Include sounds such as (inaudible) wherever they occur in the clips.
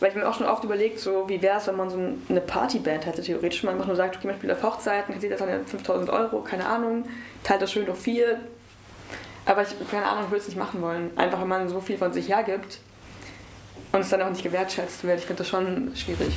Weil ich mir auch schon oft überlegt, so wie wäre es, wenn man so eine Partyband hätte, theoretisch. Man einfach nur sagt, okay, man spielt auf Hochzeiten, kassiert das dann 5000 Euro, keine Ahnung, teilt das schön durch vier. Aber ich, keine Ahnung, würde es nicht machen wollen. Einfach, wenn man so viel von sich hergibt und es dann auch nicht gewertschätzt wird. Ich finde das schon schwierig.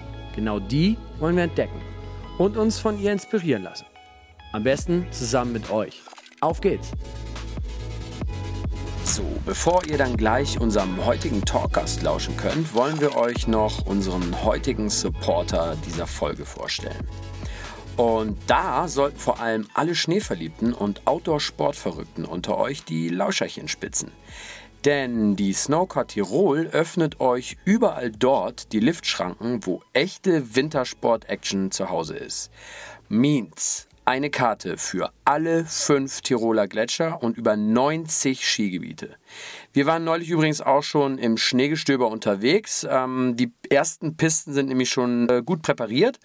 Genau die wollen wir entdecken und uns von ihr inspirieren lassen. Am besten zusammen mit euch. Auf geht's! So, bevor ihr dann gleich unserem heutigen Talkgast lauschen könnt, wollen wir euch noch unseren heutigen Supporter dieser Folge vorstellen. Und da sollten vor allem alle Schneeverliebten und Outdoor-Sportverrückten unter euch die Lauscherchen spitzen. Denn die Snowcar Tirol öffnet euch überall dort die Liftschranken, wo echte Wintersport-Action zu Hause ist. Means eine Karte für alle fünf Tiroler Gletscher und über 90 Skigebiete. Wir waren neulich übrigens auch schon im Schneegestöber unterwegs. Ähm, die ersten Pisten sind nämlich schon äh, gut präpariert.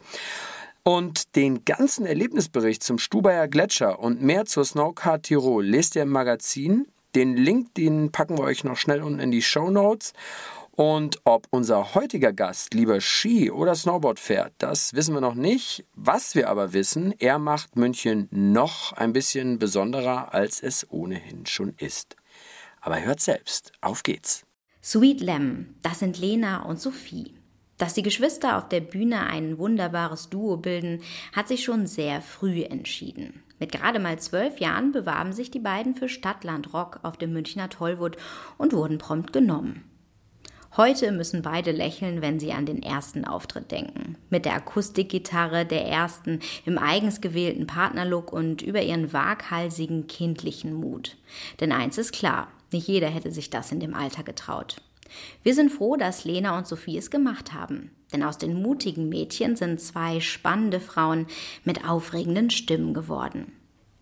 Und den ganzen Erlebnisbericht zum Stubaier Gletscher und mehr zur Snowcar Tirol lest ihr im Magazin den Link, den packen wir euch noch schnell unten in die Show Notes. Und ob unser heutiger Gast lieber Ski oder Snowboard fährt, das wissen wir noch nicht. Was wir aber wissen, er macht München noch ein bisschen besonderer, als es ohnehin schon ist. Aber hört selbst, auf geht's. Sweet Lemon, das sind Lena und Sophie. Dass die Geschwister auf der Bühne ein wunderbares Duo bilden, hat sich schon sehr früh entschieden. Mit gerade mal zwölf Jahren bewarben sich die beiden für Stadtland Rock auf dem Münchner Tollwood und wurden prompt genommen. Heute müssen beide lächeln, wenn sie an den ersten Auftritt denken. Mit der Akustikgitarre der ersten, im eigens gewählten Partnerlook und über ihren waghalsigen kindlichen Mut. Denn eins ist klar, nicht jeder hätte sich das in dem Alter getraut. Wir sind froh, dass Lena und Sophie es gemacht haben. Denn aus den mutigen Mädchen sind zwei spannende Frauen mit aufregenden Stimmen geworden.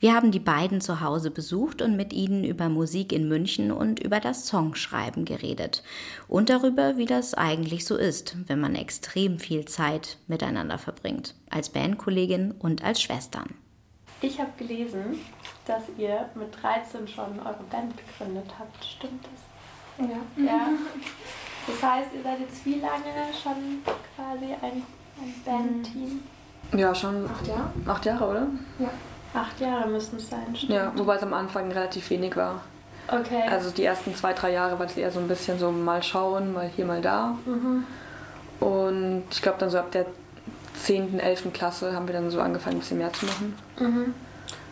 Wir haben die beiden zu Hause besucht und mit ihnen über Musik in München und über das Songschreiben geredet. Und darüber, wie das eigentlich so ist, wenn man extrem viel Zeit miteinander verbringt. Als Bandkollegin und als Schwestern. Ich habe gelesen, dass ihr mit 13 schon eure Band gegründet habt. Stimmt das? Ja. ja. (laughs) Das heißt, ihr seid jetzt wie lange schon quasi ein, ein Bandteam? Ja, schon acht Jahre. Acht Jahre, oder? Ja. Acht Jahre müssen es sein, stimmt. Ja, wobei es am Anfang relativ wenig war. Okay. Also die ersten zwei, drei Jahre war es eher so ein bisschen so mal schauen, mal hier, mal da. Mhm. Und ich glaube dann so ab der 10., 11. Klasse haben wir dann so angefangen, ein bisschen mehr zu machen. Mhm.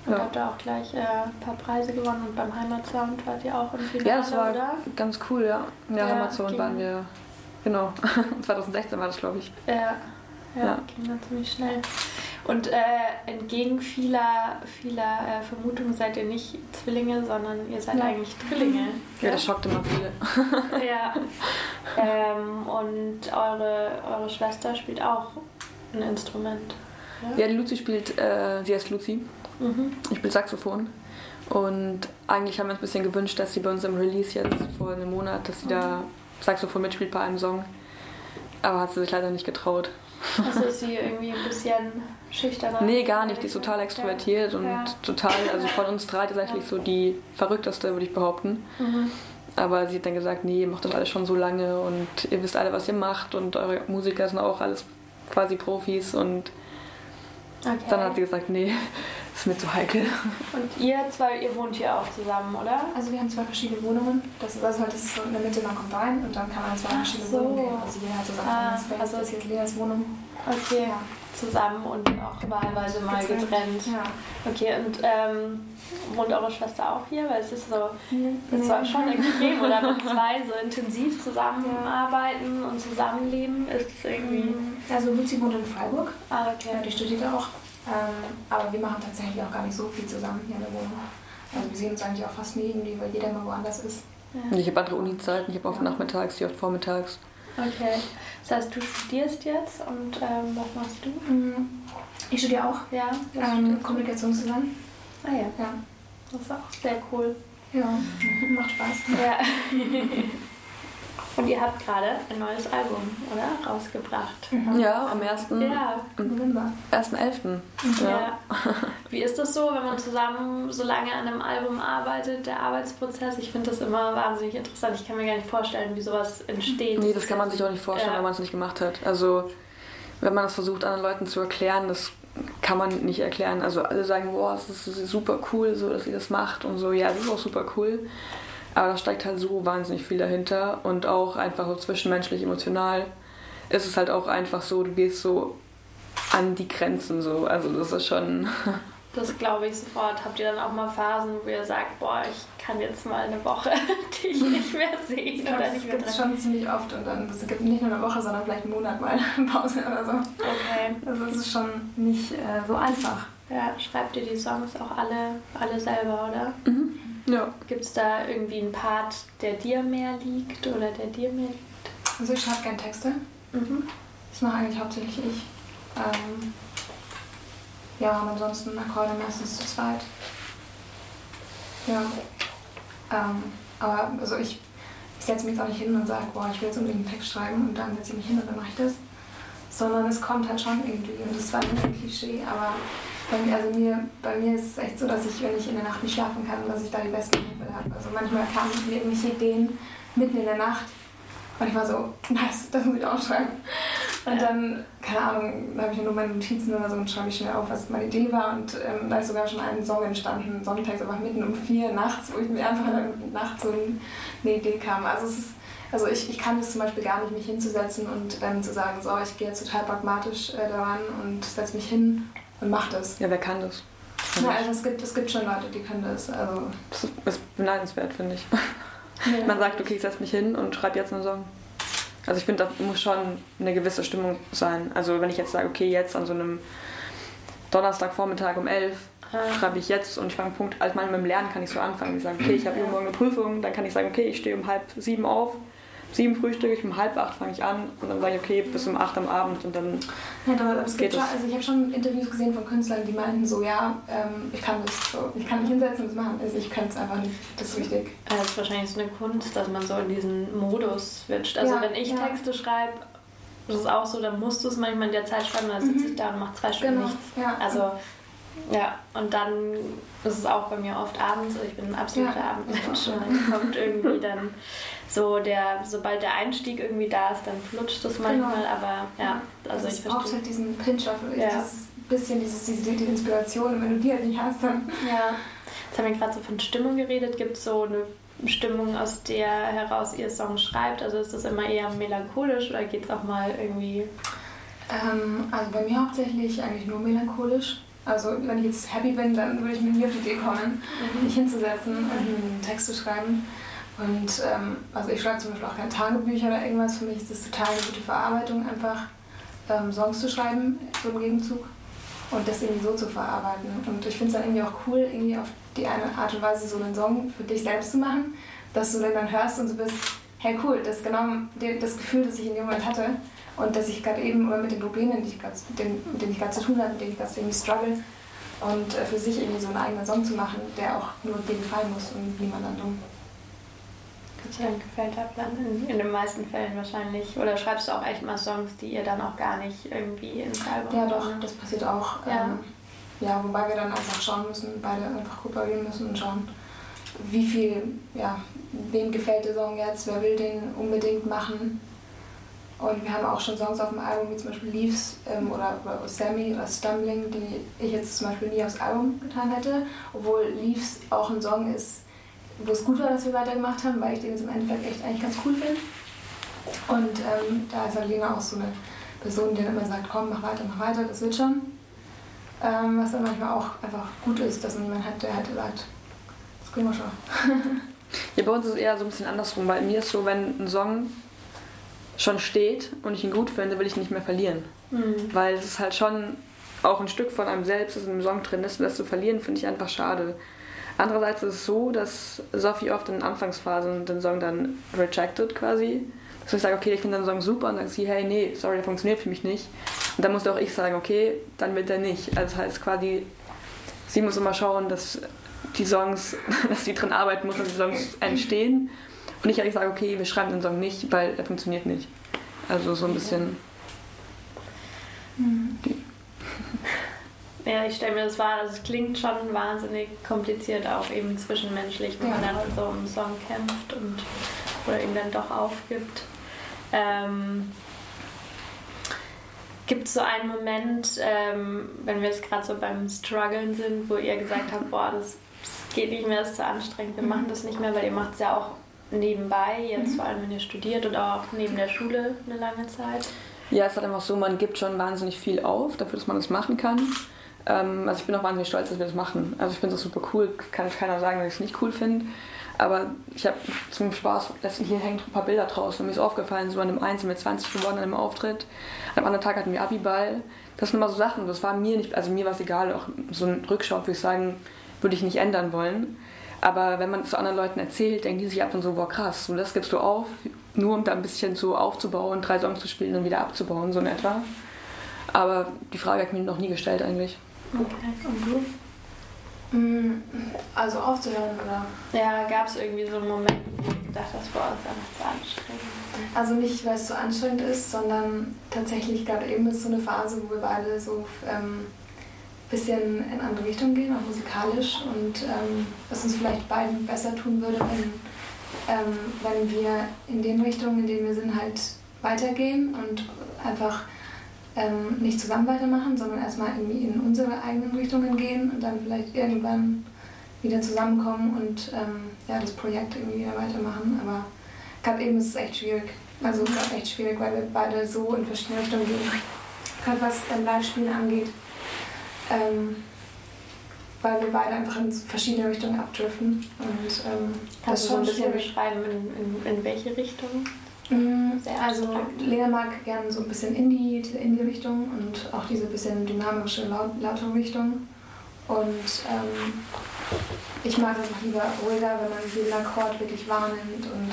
Und ja. habt ihr auch gleich äh, ein paar Preise gewonnen und beim Heimatsound wart ihr auch im Finale, Ja, das war oder? ganz cool, ja. Ja, ja Heimatsound waren wir, genau, (laughs) 2016 war das, glaube ich. Ja, ja, ja. ging dann ziemlich schnell. Und äh, entgegen vieler, vieler äh, Vermutungen seid ihr nicht Zwillinge, sondern ihr seid ja. eigentlich Drillinge. Ja, das schockt immer viele. (laughs) ja. Ähm, und eure, eure Schwester spielt auch ein Instrument. Ja, die Luzi spielt, äh, sie heißt Luzi. Mhm. Ich spiele Saxophon. Und eigentlich haben wir uns ein bisschen gewünscht, dass sie bei uns im Release jetzt vor einem Monat, dass sie da Saxophon mitspielt bei einem Song. Aber hat sie sich leider nicht getraut. Also ist (laughs) sie irgendwie ein bisschen schüchterner? Nee, gar nicht. Die ist total extrovertiert und ja. total, also von uns drei tatsächlich so die verrückteste, würde ich behaupten. Mhm. Aber sie hat dann gesagt, nee, ihr macht das alles schon so lange und ihr wisst alle, was ihr macht und eure Musiker sind auch alles quasi Profis und okay. dann hat sie gesagt, nee, (laughs) ist mir zu heikel. Und ihr zwei, ihr wohnt hier auch zusammen, oder? Also wir haben zwei verschiedene Wohnungen. Das ist, also halt, das ist so in der Mitte, man kommt rein und dann kann man zwei verschiedene so. Wohnungen gehen. Also jeder hat so seinen Ah, also- das ist Leas Wohnung. Okay. Ja. Zusammen und auch wahlweise mal Getrennt. getrennt. Ja. Okay, und ähm, wohnt eure Schwester auch hier? Weil es ist so, das war schon extrem, oder (laughs) wenn zwei so intensiv zusammenarbeiten und zusammenleben, ist es irgendwie. Also Luzi wohnt in Freiburg. Ah, Ja, okay. die studiert auch. Ähm, aber wir machen tatsächlich auch gar nicht so viel zusammen hier in der Wohnung. Also wir sehen uns eigentlich auch fast nie irgendwie, weil jeder immer woanders ist. Und ich habe andere Uni-Zeiten, ich habe oft nachmittags, die oft vormittags. Okay. Das heißt, du studierst jetzt und ähm, was machst du? Ich studiere auch Ja, ähm? Kommunikationsdesign. Ah ja, Ja. das ist auch sehr cool. Ja, macht Spaß. Ja. (laughs) Und ihr habt gerade ein neues Album, oder? Rausgebracht. Ja, am 1. Ja. November. 1.11. ja. (laughs) Wie ist das so, wenn man zusammen so lange an einem Album arbeitet, der Arbeitsprozess? Ich finde das immer wahnsinnig interessant. Ich kann mir gar nicht vorstellen, wie sowas entsteht. Nee, das kann man sich auch nicht vorstellen, Ja. wenn man es nicht gemacht hat. Also, wenn man das versucht, anderen Leuten zu erklären, das kann man nicht erklären. Also, alle sagen, boah, es ist super cool, so, dass ihr das macht und so. Ja, es ist auch super cool. Aber da steckt halt so wahnsinnig viel dahinter und auch einfach so zwischenmenschlich, emotional ist es halt auch einfach so, du gehst so an die Grenzen so. Also, das ist schon. (laughs) Das glaube ich sofort. Habt ihr dann auch mal Phasen, wo ihr sagt, boah, ich kann jetzt mal eine Woche (laughs) dich nicht mehr sehen Ich glaube, oder das nicht mehr gibt es schon ziemlich oft und dann es gibt nicht nur eine Woche, sondern vielleicht einen Monat mal (laughs) Pause oder so. Okay. Also es ist schon nicht äh, so einfach. Ja, schreibt ihr die Songs auch alle, alle selber, oder? Ja. Gibt es da irgendwie einen Part, der dir mehr liegt oder der dir mehr liegt? Also ich schreibe gerne Texte. Mhm. Das mache eigentlich hauptsächlich ich. Ähm, ja, und ansonsten Akkorde meistens zu zweit. Ja. Ähm, aber also ich, ich setze mich jetzt auch nicht hin und sage, boah, ich will jetzt unbedingt einen Text schreiben und dann setze ich mich hin und dann mache ich das. Sondern es kommt halt schon irgendwie. Und das war nicht ein Klischee, aber bei mir, also mir, bei mir ist es echt so, dass ich, wenn ich in der Nacht nicht schlafen kann, dass ich da die besten Momente habe. Also manchmal kamen mir irgendwelche Ideen mitten in der Nacht und ich war so, nice, das muss ich aufschreiben. Und dann, keine Ahnung, da habe ich nur meine Notizen oder so und schreibe ich schnell auf, was meine Idee war. Und ähm, da ist sogar schon ein Song entstanden, sonntags einfach mitten um vier nachts, wo ich mir einfach dann nachts so eine Idee kam. Also es ist, also ich, ich kann es zum Beispiel gar nicht, mich hinzusetzen und dann zu sagen, so, ich gehe jetzt total pragmatisch äh, daran und setze mich hin und mache das. Ja, wer kann das? Ja, also es gibt, es gibt schon Leute, die können das. Also, Das ist- beneidenswert, finde ich. Man sagt, okay, ich setze mich hin und schreibe jetzt einen Song. Also ich finde, da muss schon eine gewisse Stimmung sein. Also wenn ich jetzt sage, okay, jetzt an so einem Donnerstagvormittag um 11 Ah. schreibe ich jetzt und ich fange Punkt, also manchmal mit dem Lernen kann ich so anfangen. Ich sage, okay, ich habe übermorgen eine Prüfung, dann kann ich sagen, okay, ich stehe um halb sieben auf, sieben frühstücke ich, um halb acht fange ich an und dann sage ich, okay, bis um acht am Abend und dann Ja, aber es Geht gibt schon, also ich habe schon Interviews gesehen von Künstlern, die meinten so, ja, ähm, ich kann das so, ich kann mich hinsetzen und das machen. Also ich kann es einfach nicht, das ist wichtig. Ja, Das ist wahrscheinlich so eine Kunst, dass man so in diesen Modus switcht. Also Ja, wenn ich ja. Texte schreibe, das ist auch so, dann musst du es manchmal in der Zeit schreiben, dann sitze ich da und mache zwei Stunden Genau, nichts. ja. Also ja, und dann ist es auch bei mir oft abends, also ich bin ein absoluter Ja, Abendmensch und dann kommt irgendwie dann so der, sobald der Einstieg irgendwie da ist, dann flutscht es manchmal, Genau. aber ja, also das ich braucht verstehe. halt diesen Pinch-Off, Ja. dieses bisschen dieses, diese, die Inspiration, wenn du die halt nicht hast, dann Ja, jetzt haben wir gerade so von Stimmung geredet. Gibt es so eine Stimmung, aus der heraus ihr Song schreibt? Also ist das immer eher melancholisch oder geht es auch mal irgendwie... Ähm, also bei mir hauptsächlich eigentlich nur melancholisch. Also wenn ich jetzt happy bin, dann würde ich mir nie auf die Idee kommen, mich hinzusetzen und einen Text zu schreiben. Und ähm, also ich schreibe zum Beispiel auch keine Tagebücher oder irgendwas. Für mich ist das total eine gute Verarbeitung, einfach ähm, Songs zu schreiben, so im Gegenzug. Und das irgendwie so zu verarbeiten. Und ich finde es dann irgendwie auch cool, irgendwie auf die eine Art und Weise so einen Song für dich selbst zu machen, dass du den dann hörst und so bist, hey cool, das ist genau das Gefühl, das ich in dem Moment hatte. Und dass ich gerade eben, oder mit den Problemen, die ich grad, mit denen mit denen ich gerade zu tun habe, mit denen ich gerade irgendwie struggle. Und äh, für sich irgendwie so einen eigenen Song zu machen, der auch nur dir gefallen muss und niemand anderem. Gott sei Dank gefällt der Plan in, in den meisten Fällen wahrscheinlich. Oder schreibst du auch echt mal Songs, die ihr dann auch gar nicht irgendwie ins Album Ja, doch, das passiert auch. Ja. Ähm, ja, wobei wir dann einfach schauen müssen, beide einfach kooperieren müssen und schauen, wie viel, ja, wem gefällt der Song jetzt, wer will den unbedingt machen. Und wir haben auch schon Songs auf dem Album, wie zum Beispiel Leaves ähm, oder, oder Sammy oder Stumbling, die ich jetzt zum Beispiel nie aufs Album getan hätte. Obwohl Leaves auch ein Song ist, wo es gut war, dass wir weitergemacht haben, weil ich den jetzt im Endeffekt echt eigentlich ganz cool finde. Und ähm, da ist Alena halt auch so eine Person, die dann immer sagt, komm, mach weiter, mach weiter, das wird schon. Ähm, was dann manchmal auch einfach gut ist, dass man jemanden hat, der halt sagt, das kriegen wir schon. (laughs) ja, bei uns ist es eher so ein bisschen andersrum, weil mir ist so, wenn ein Song schon steht und ich ihn gut finde, will ich ihn nicht mehr verlieren. Mhm. Weil es ist halt schon auch ein Stück von einem selbst, das in einem Song drin ist und das zu verlieren, finde ich einfach schade. Andererseits ist es so, dass Sophie oft in Anfangsphasen den Song dann rejected quasi. Dass ich sage, okay, ich finde den Song super und dann sagt sie, hey, nee, sorry, der funktioniert für mich nicht. Und dann muss auch ich sagen, okay, dann wird er nicht. Also das heißt quasi, sie muss immer schauen, dass die Songs, (laughs) dass sie drin arbeiten muss, dass die Songs entstehen. Und ich eigentlich sage, okay, wir schreiben den Song nicht, weil er funktioniert nicht. Also so ein bisschen. Mhm. (laughs) Ja, ich stelle mir das vor, also es klingt schon wahnsinnig kompliziert, auch eben zwischenmenschlich, wenn ja. man dann so im Song kämpft und oder ihn dann doch aufgibt. Ähm, Gibt es so einen Moment, ähm, wenn wir jetzt gerade so beim Struggeln sind, wo ihr gesagt habt, boah, das, das geht nicht mehr, das ist zu anstrengend, wir mhm. machen das nicht mehr, weil ihr macht es ja auch nebenbei, jetzt mhm. vor allem wenn ihr studiert und auch neben der Schule eine lange Zeit? Ja, es ist halt einfach so, man gibt schon wahnsinnig viel auf, dafür, dass man das machen kann. Ähm, also ich bin auch wahnsinnig stolz, dass wir das machen. Also ich finde das super cool, kann keiner sagen, dass ich es nicht cool finde. Aber ich habe zum Spaß, hier hängen ein paar Bilder draußen und mir ist aufgefallen, so an dem einen sind wir 20 geworden an einem Auftritt, am anderen Tag hatten wir Abiball. Das sind immer so Sachen, das war mir nicht, also mir war es egal, auch so ein Rückschau würde ich sagen, würde ich nicht ändern wollen. Aber wenn man es zu anderen Leuten erzählt, denken die sich ab und so, boah krass, und das gibst du auf, nur um da ein bisschen so aufzubauen, drei Songs zu spielen und wieder abzubauen, so in etwa. Aber die Frage habe ich mir noch nie gestellt eigentlich. Okay, und du? Mm, also aufzuhören, oder? Ja, gab es irgendwie so einen Moment, wo du gedacht boah, das ist einfach zu anstrengend? Also nicht, weil es zu anstrengend ist, sondern tatsächlich gerade eben ist so eine Phase, wo wir beide so ähm, bisschen in andere Richtung gehen, auch musikalisch und ähm, was uns vielleicht beiden besser tun würde, wenn, ähm, wenn wir in den Richtungen, in denen wir sind, halt weitergehen und einfach ähm, nicht zusammen weitermachen, sondern erstmal irgendwie in unsere eigenen Richtungen gehen und dann vielleicht irgendwann wieder zusammenkommen und ähm, ja, das Projekt irgendwie wieder weitermachen. Aber gerade eben ist es echt schwierig. Also gerade echt schwierig, weil wir beide so in verschiedene Richtungen gehen. Gerade was ähm, Live-Spielen angeht. Ähm, weil wir beide einfach in verschiedene Richtungen abdriften. Und, ähm, Kannst du so ein bisschen beschreiben, in, in, in welche Richtung? Mhm, also Lena mag gerne so ein bisschen Indie, diese Indie-Richtung und auch diese bisschen dynamische, laut, lautere Richtung. Und ähm, ich mag es einfach lieber ruhiger, wenn man jeden Akkord wirklich wahrnimmt und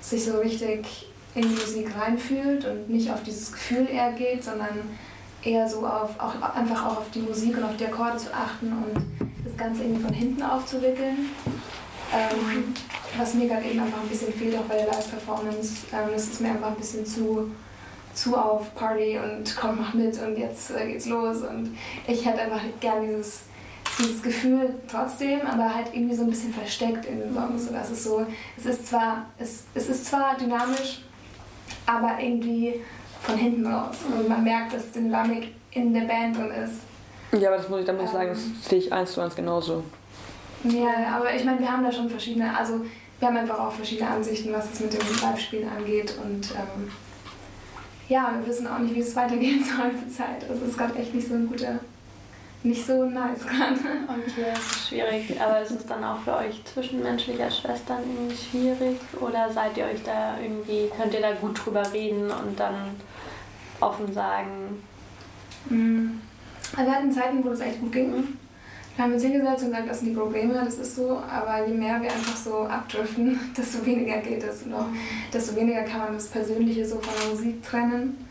sich so richtig in die Musik reinfühlt und nicht auf dieses Gefühl eher geht, sondern eher so auf, auch einfach auch auf die Musik und auf die Akkorde zu achten und das Ganze irgendwie von hinten aufzuwickeln. Ähm, was mir gerade eben einfach ein bisschen fehlt, auch bei der Live-Performance. Ähm, das ist mir einfach ein bisschen zu, zu auf Party und komm, mach mit und jetzt äh, geht's los. Und ich hätte einfach gern dieses, dieses Gefühl trotzdem, aber halt irgendwie so ein bisschen versteckt in den Songs. So, dass es so, es ist zwar, es, es ist zwar dynamisch, aber irgendwie von hinten raus. Und man merkt, dass Dynamik in der Band drin ist. Ja, aber das muss ich, dann ich sagen, das sehe ich eins zu eins genauso. Ja, aber ich meine, wir haben da schon verschiedene, also wir haben einfach auch verschiedene Ansichten, was es mit dem Live-Spielen angeht und ähm, ja, wir wissen auch nicht, wie es weitergehen (laughs) soll zur Zeit. Also es ist gerade echt nicht so ein guter, nicht so nice gerade. Okay, das ist schwierig, aber ist es dann auch für euch zwischenmenschlicher Schwestern irgendwie schwierig oder seid ihr euch da irgendwie, könnt ihr da gut drüber reden und dann offen sagen? Mhm. Also wir hatten Zeiten, wo das echt gut ging. Mhm. Wir haben uns hingesetzt und gesagt, das sind die Probleme, das ist so, aber je mehr wir einfach so abdriften, (laughs) desto weniger geht es und auch desto weniger kann man das Persönliche so von der Musik trennen.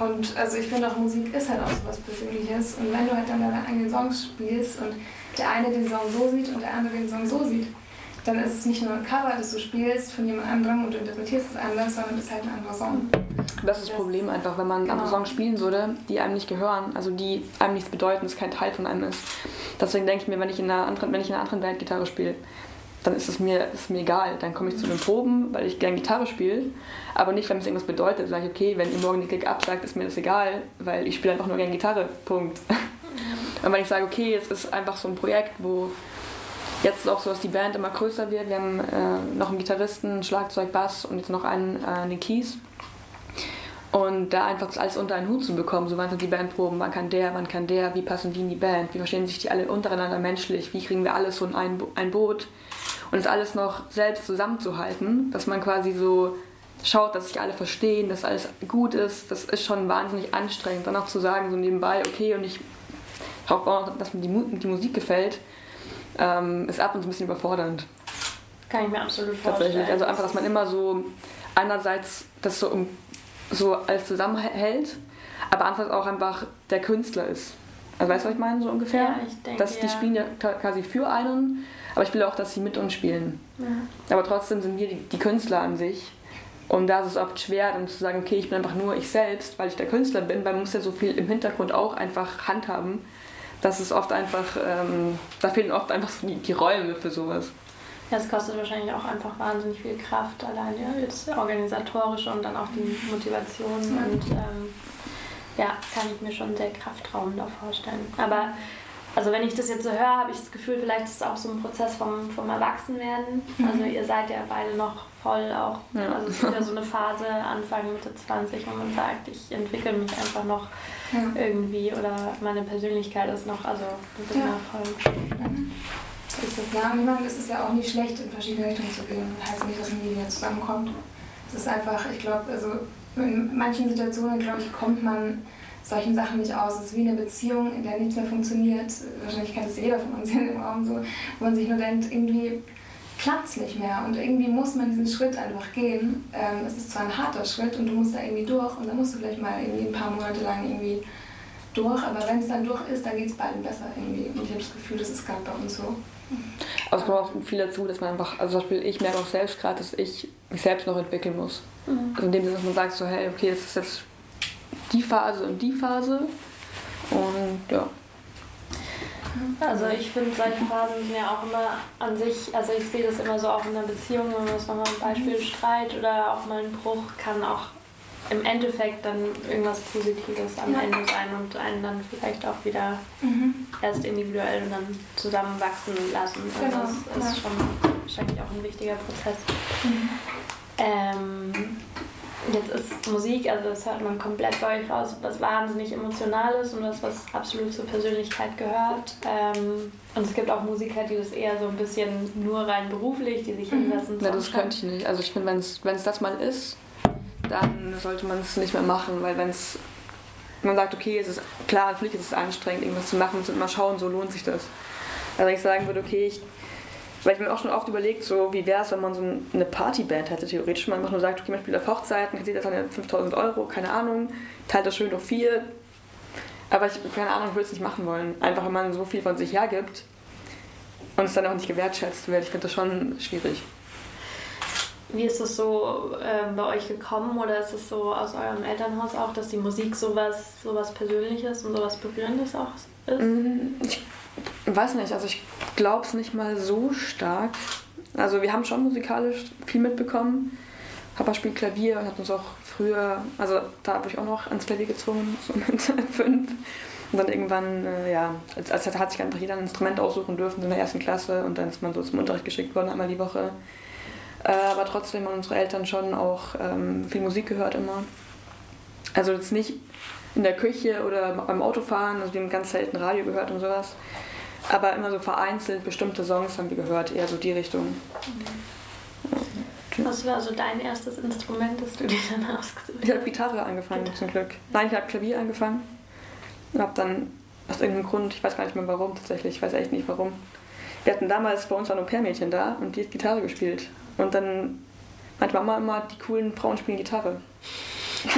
Und also ich finde auch Musik ist halt auch so was Persönliches und wenn du halt dann deine eigenen Songs spielst und der eine den Song so sieht und der andere den Song so sieht, dann ist es nicht nur ein Cover, das du spielst von jemand anderem und du interpretierst es anders, sondern es ist halt ein anderer Song. Das ist das Problem einfach, wenn man genau. andere Songs spielen würde, die einem nicht gehören, also die einem nichts bedeuten, es kein Teil von einem ist. Deswegen denke ich mir, wenn ich in einer anderen, wenn ich in einer anderen Band Gitarre spiele, dann ist es mir, ist mir egal. Dann komme ich zu den Proben, weil ich gerne Gitarre spiele, aber nicht, wenn es irgendwas bedeutet. Sage ich, okay, wenn ihr morgen die Gig absagt, ist mir das egal, weil ich spiele einfach nur gerne Gitarre. Punkt. (laughs) Und wenn ich sage, okay, es ist einfach so ein Projekt, wo jetzt ist auch so, dass die Band immer größer wird. Wir haben äh, noch einen Gitarristen, Schlagzeug, Bass und jetzt noch einen, äh, den Keys. Und da einfach alles unter einen Hut zu bekommen, so wann sind die Bandproben, wann kann der, wann kann der, wie passen die in die Band, wie verstehen sich die alle untereinander menschlich, wie kriegen wir alles so in ein, ein Boot und das alles noch selbst zusammenzuhalten, dass man quasi so schaut, dass sich alle verstehen, dass alles gut ist, das ist schon wahnsinnig anstrengend. Dann auch zu sagen, so nebenbei, okay, und ich hoffe auch, dass mir die, die Musik gefällt, ähm, ist ab und zu ein bisschen überfordernd. Kann ich mir absolut vorstellen. Tatsächlich, also einfach, dass man immer so einerseits das so so alles zusammenhält, aber andererseits auch einfach der Künstler ist. Also weißt du, was ich meine, so ungefähr? Ja, ich denke, dass die ja. spielen ja quasi für einen, aber ich will auch, dass sie mit uns spielen. Ja. Aber trotzdem sind wir die, die Künstler an sich. Und da ist es oft schwer, dann zu sagen, okay, ich bin einfach nur ich selbst, weil ich der Künstler bin, weil man muss ja so viel im Hintergrund auch einfach handhaben. Das ist oft einfach, ähm, da fehlen oft einfach so die, die Räume für sowas. Ja, es kostet wahrscheinlich auch einfach wahnsinnig viel Kraft, allein ja, das Organisatorische und dann auch die Motivation. Und ähm, ja, kann ich mir schon sehr kraftraum da vorstellen. Aber also wenn ich das jetzt so höre, habe ich das Gefühl, vielleicht ist es auch so ein Prozess vom, vom Erwachsenwerden. Also ihr seid ja beide noch voll auch, Ja. also es ist ja so eine Phase Anfang, Mitte 20, wo man sagt, ich entwickle mich einfach noch Ja. irgendwie oder meine Persönlichkeit ist noch, also ich bin Ja. noch voll. Ist es, ja, und ich meine, es ist ja auch nicht schlecht, in verschiedene Richtungen zu gehen. Das heißt nicht, dass man nie wieder zusammenkommt. Es ist einfach, ich glaube, also in manchen Situationen, glaube ich, kommt man solchen Sachen nicht aus. Es ist wie eine Beziehung, in der nichts mehr funktioniert. Wahrscheinlich kennt es jeder von uns hier im Raum so, wo man sich nur denkt, irgendwie klappt es nicht mehr. Und irgendwie muss man diesen Schritt einfach gehen. Ähm, es ist zwar ein harter Schritt und du musst da irgendwie durch und dann musst du vielleicht mal irgendwie ein paar Monate lang irgendwie durch, aber wenn es dann durch ist, dann geht es beiden besser irgendwie. Und ich habe das Gefühl, das ist gerade bei uns so. Aber es kommt auch viel dazu, dass man einfach, also zum Beispiel ich merke auch selbst gerade, dass ich mich selbst noch entwickeln muss. Also in dem Sinne, dass man sagt so, hey, okay, das ist jetzt die Phase und die Phase. Und ja. Also ich finde, solche Phasen sind ja auch immer an sich, also ich sehe das immer so auch in einer Beziehung, wenn man das nochmal ein Beispiel Streit oder auch mal ein Bruch kann auch im Endeffekt dann irgendwas Positives am Ja. Ende sein und einen dann vielleicht auch wieder erst individuell und dann zusammenwachsen lassen. Also Genau, das ist schon wahrscheinlich auch ein wichtiger Prozess. Ähm, jetzt ist Musik, also das hört man komplett bei euch raus, was wahnsinnig emotional ist und was, was absolut zur Persönlichkeit gehört. Ähm, und es gibt auch Musiker, die das eher so ein bisschen nur rein beruflich, die sich hinsetzen. ja, das könnte ich nicht. Also ich finde, wenn es das mal ist, dann sollte man es nicht mehr machen, weil wenn es man sagt, okay, es ist klar, natürlich ist es anstrengend, irgendwas zu machen und mal schauen, so lohnt sich das. Also wenn ich sagen würde, okay, ich, weil ich mir auch schon oft überlegt, so wie wäre es, wenn man so eine Partyband hätte, theoretisch, man einfach nur sagt, okay, man spielt auf Hochzeiten, kassiert das dann 5000 Euro, keine Ahnung, teilt das schön durch vier, aber ich, keine Ahnung, würde es nicht machen wollen. Einfach, wenn man so viel von sich hergibt und es dann auch nicht gewertschätzt wird, ich finde das schon schwierig. Wie ist es so ähm, bei euch gekommen oder ist es so aus eurem Elternhaus auch, dass die Musik sowas, sowas Persönliches und sowas Berührendes auch ist? Ich weiß nicht, also ich glaube es nicht mal so stark. Also wir haben schon musikalisch viel mitbekommen. Papa spielt Klavier und hat uns auch früher, also da habe ich auch noch ans Klavier gezwungen, (laughs) so mit fünf. Und dann irgendwann, äh, ja, als, als hat sich einfach jeder ein Instrument aussuchen dürfen in der ersten Klasse und dann ist man so zum Unterricht geschickt worden, einmal die Woche. Äh, aber trotzdem haben unsere Eltern schon auch ähm, viel Musik gehört immer. Also jetzt nicht in der Küche oder beim Autofahren, also wir haben ganz selten Radio gehört und sowas. Aber immer so vereinzelt bestimmte Songs haben wir gehört, eher so die Richtung. Was war so dein erstes Instrument, das du dir dann ausgesucht Ich habe Gitarre angefangen, zum Glück. Nein, ich habe Klavier angefangen. Und habe dann aus irgendeinem Grund, ich weiß gar nicht mehr warum tatsächlich, ich weiß echt nicht warum. Wir hatten damals bei uns ein Au-pair-Mädchen da und die hat Gitarre gespielt. Und dann meinte Mama immer, die coolen Frauen spielen Gitarre. (laughs)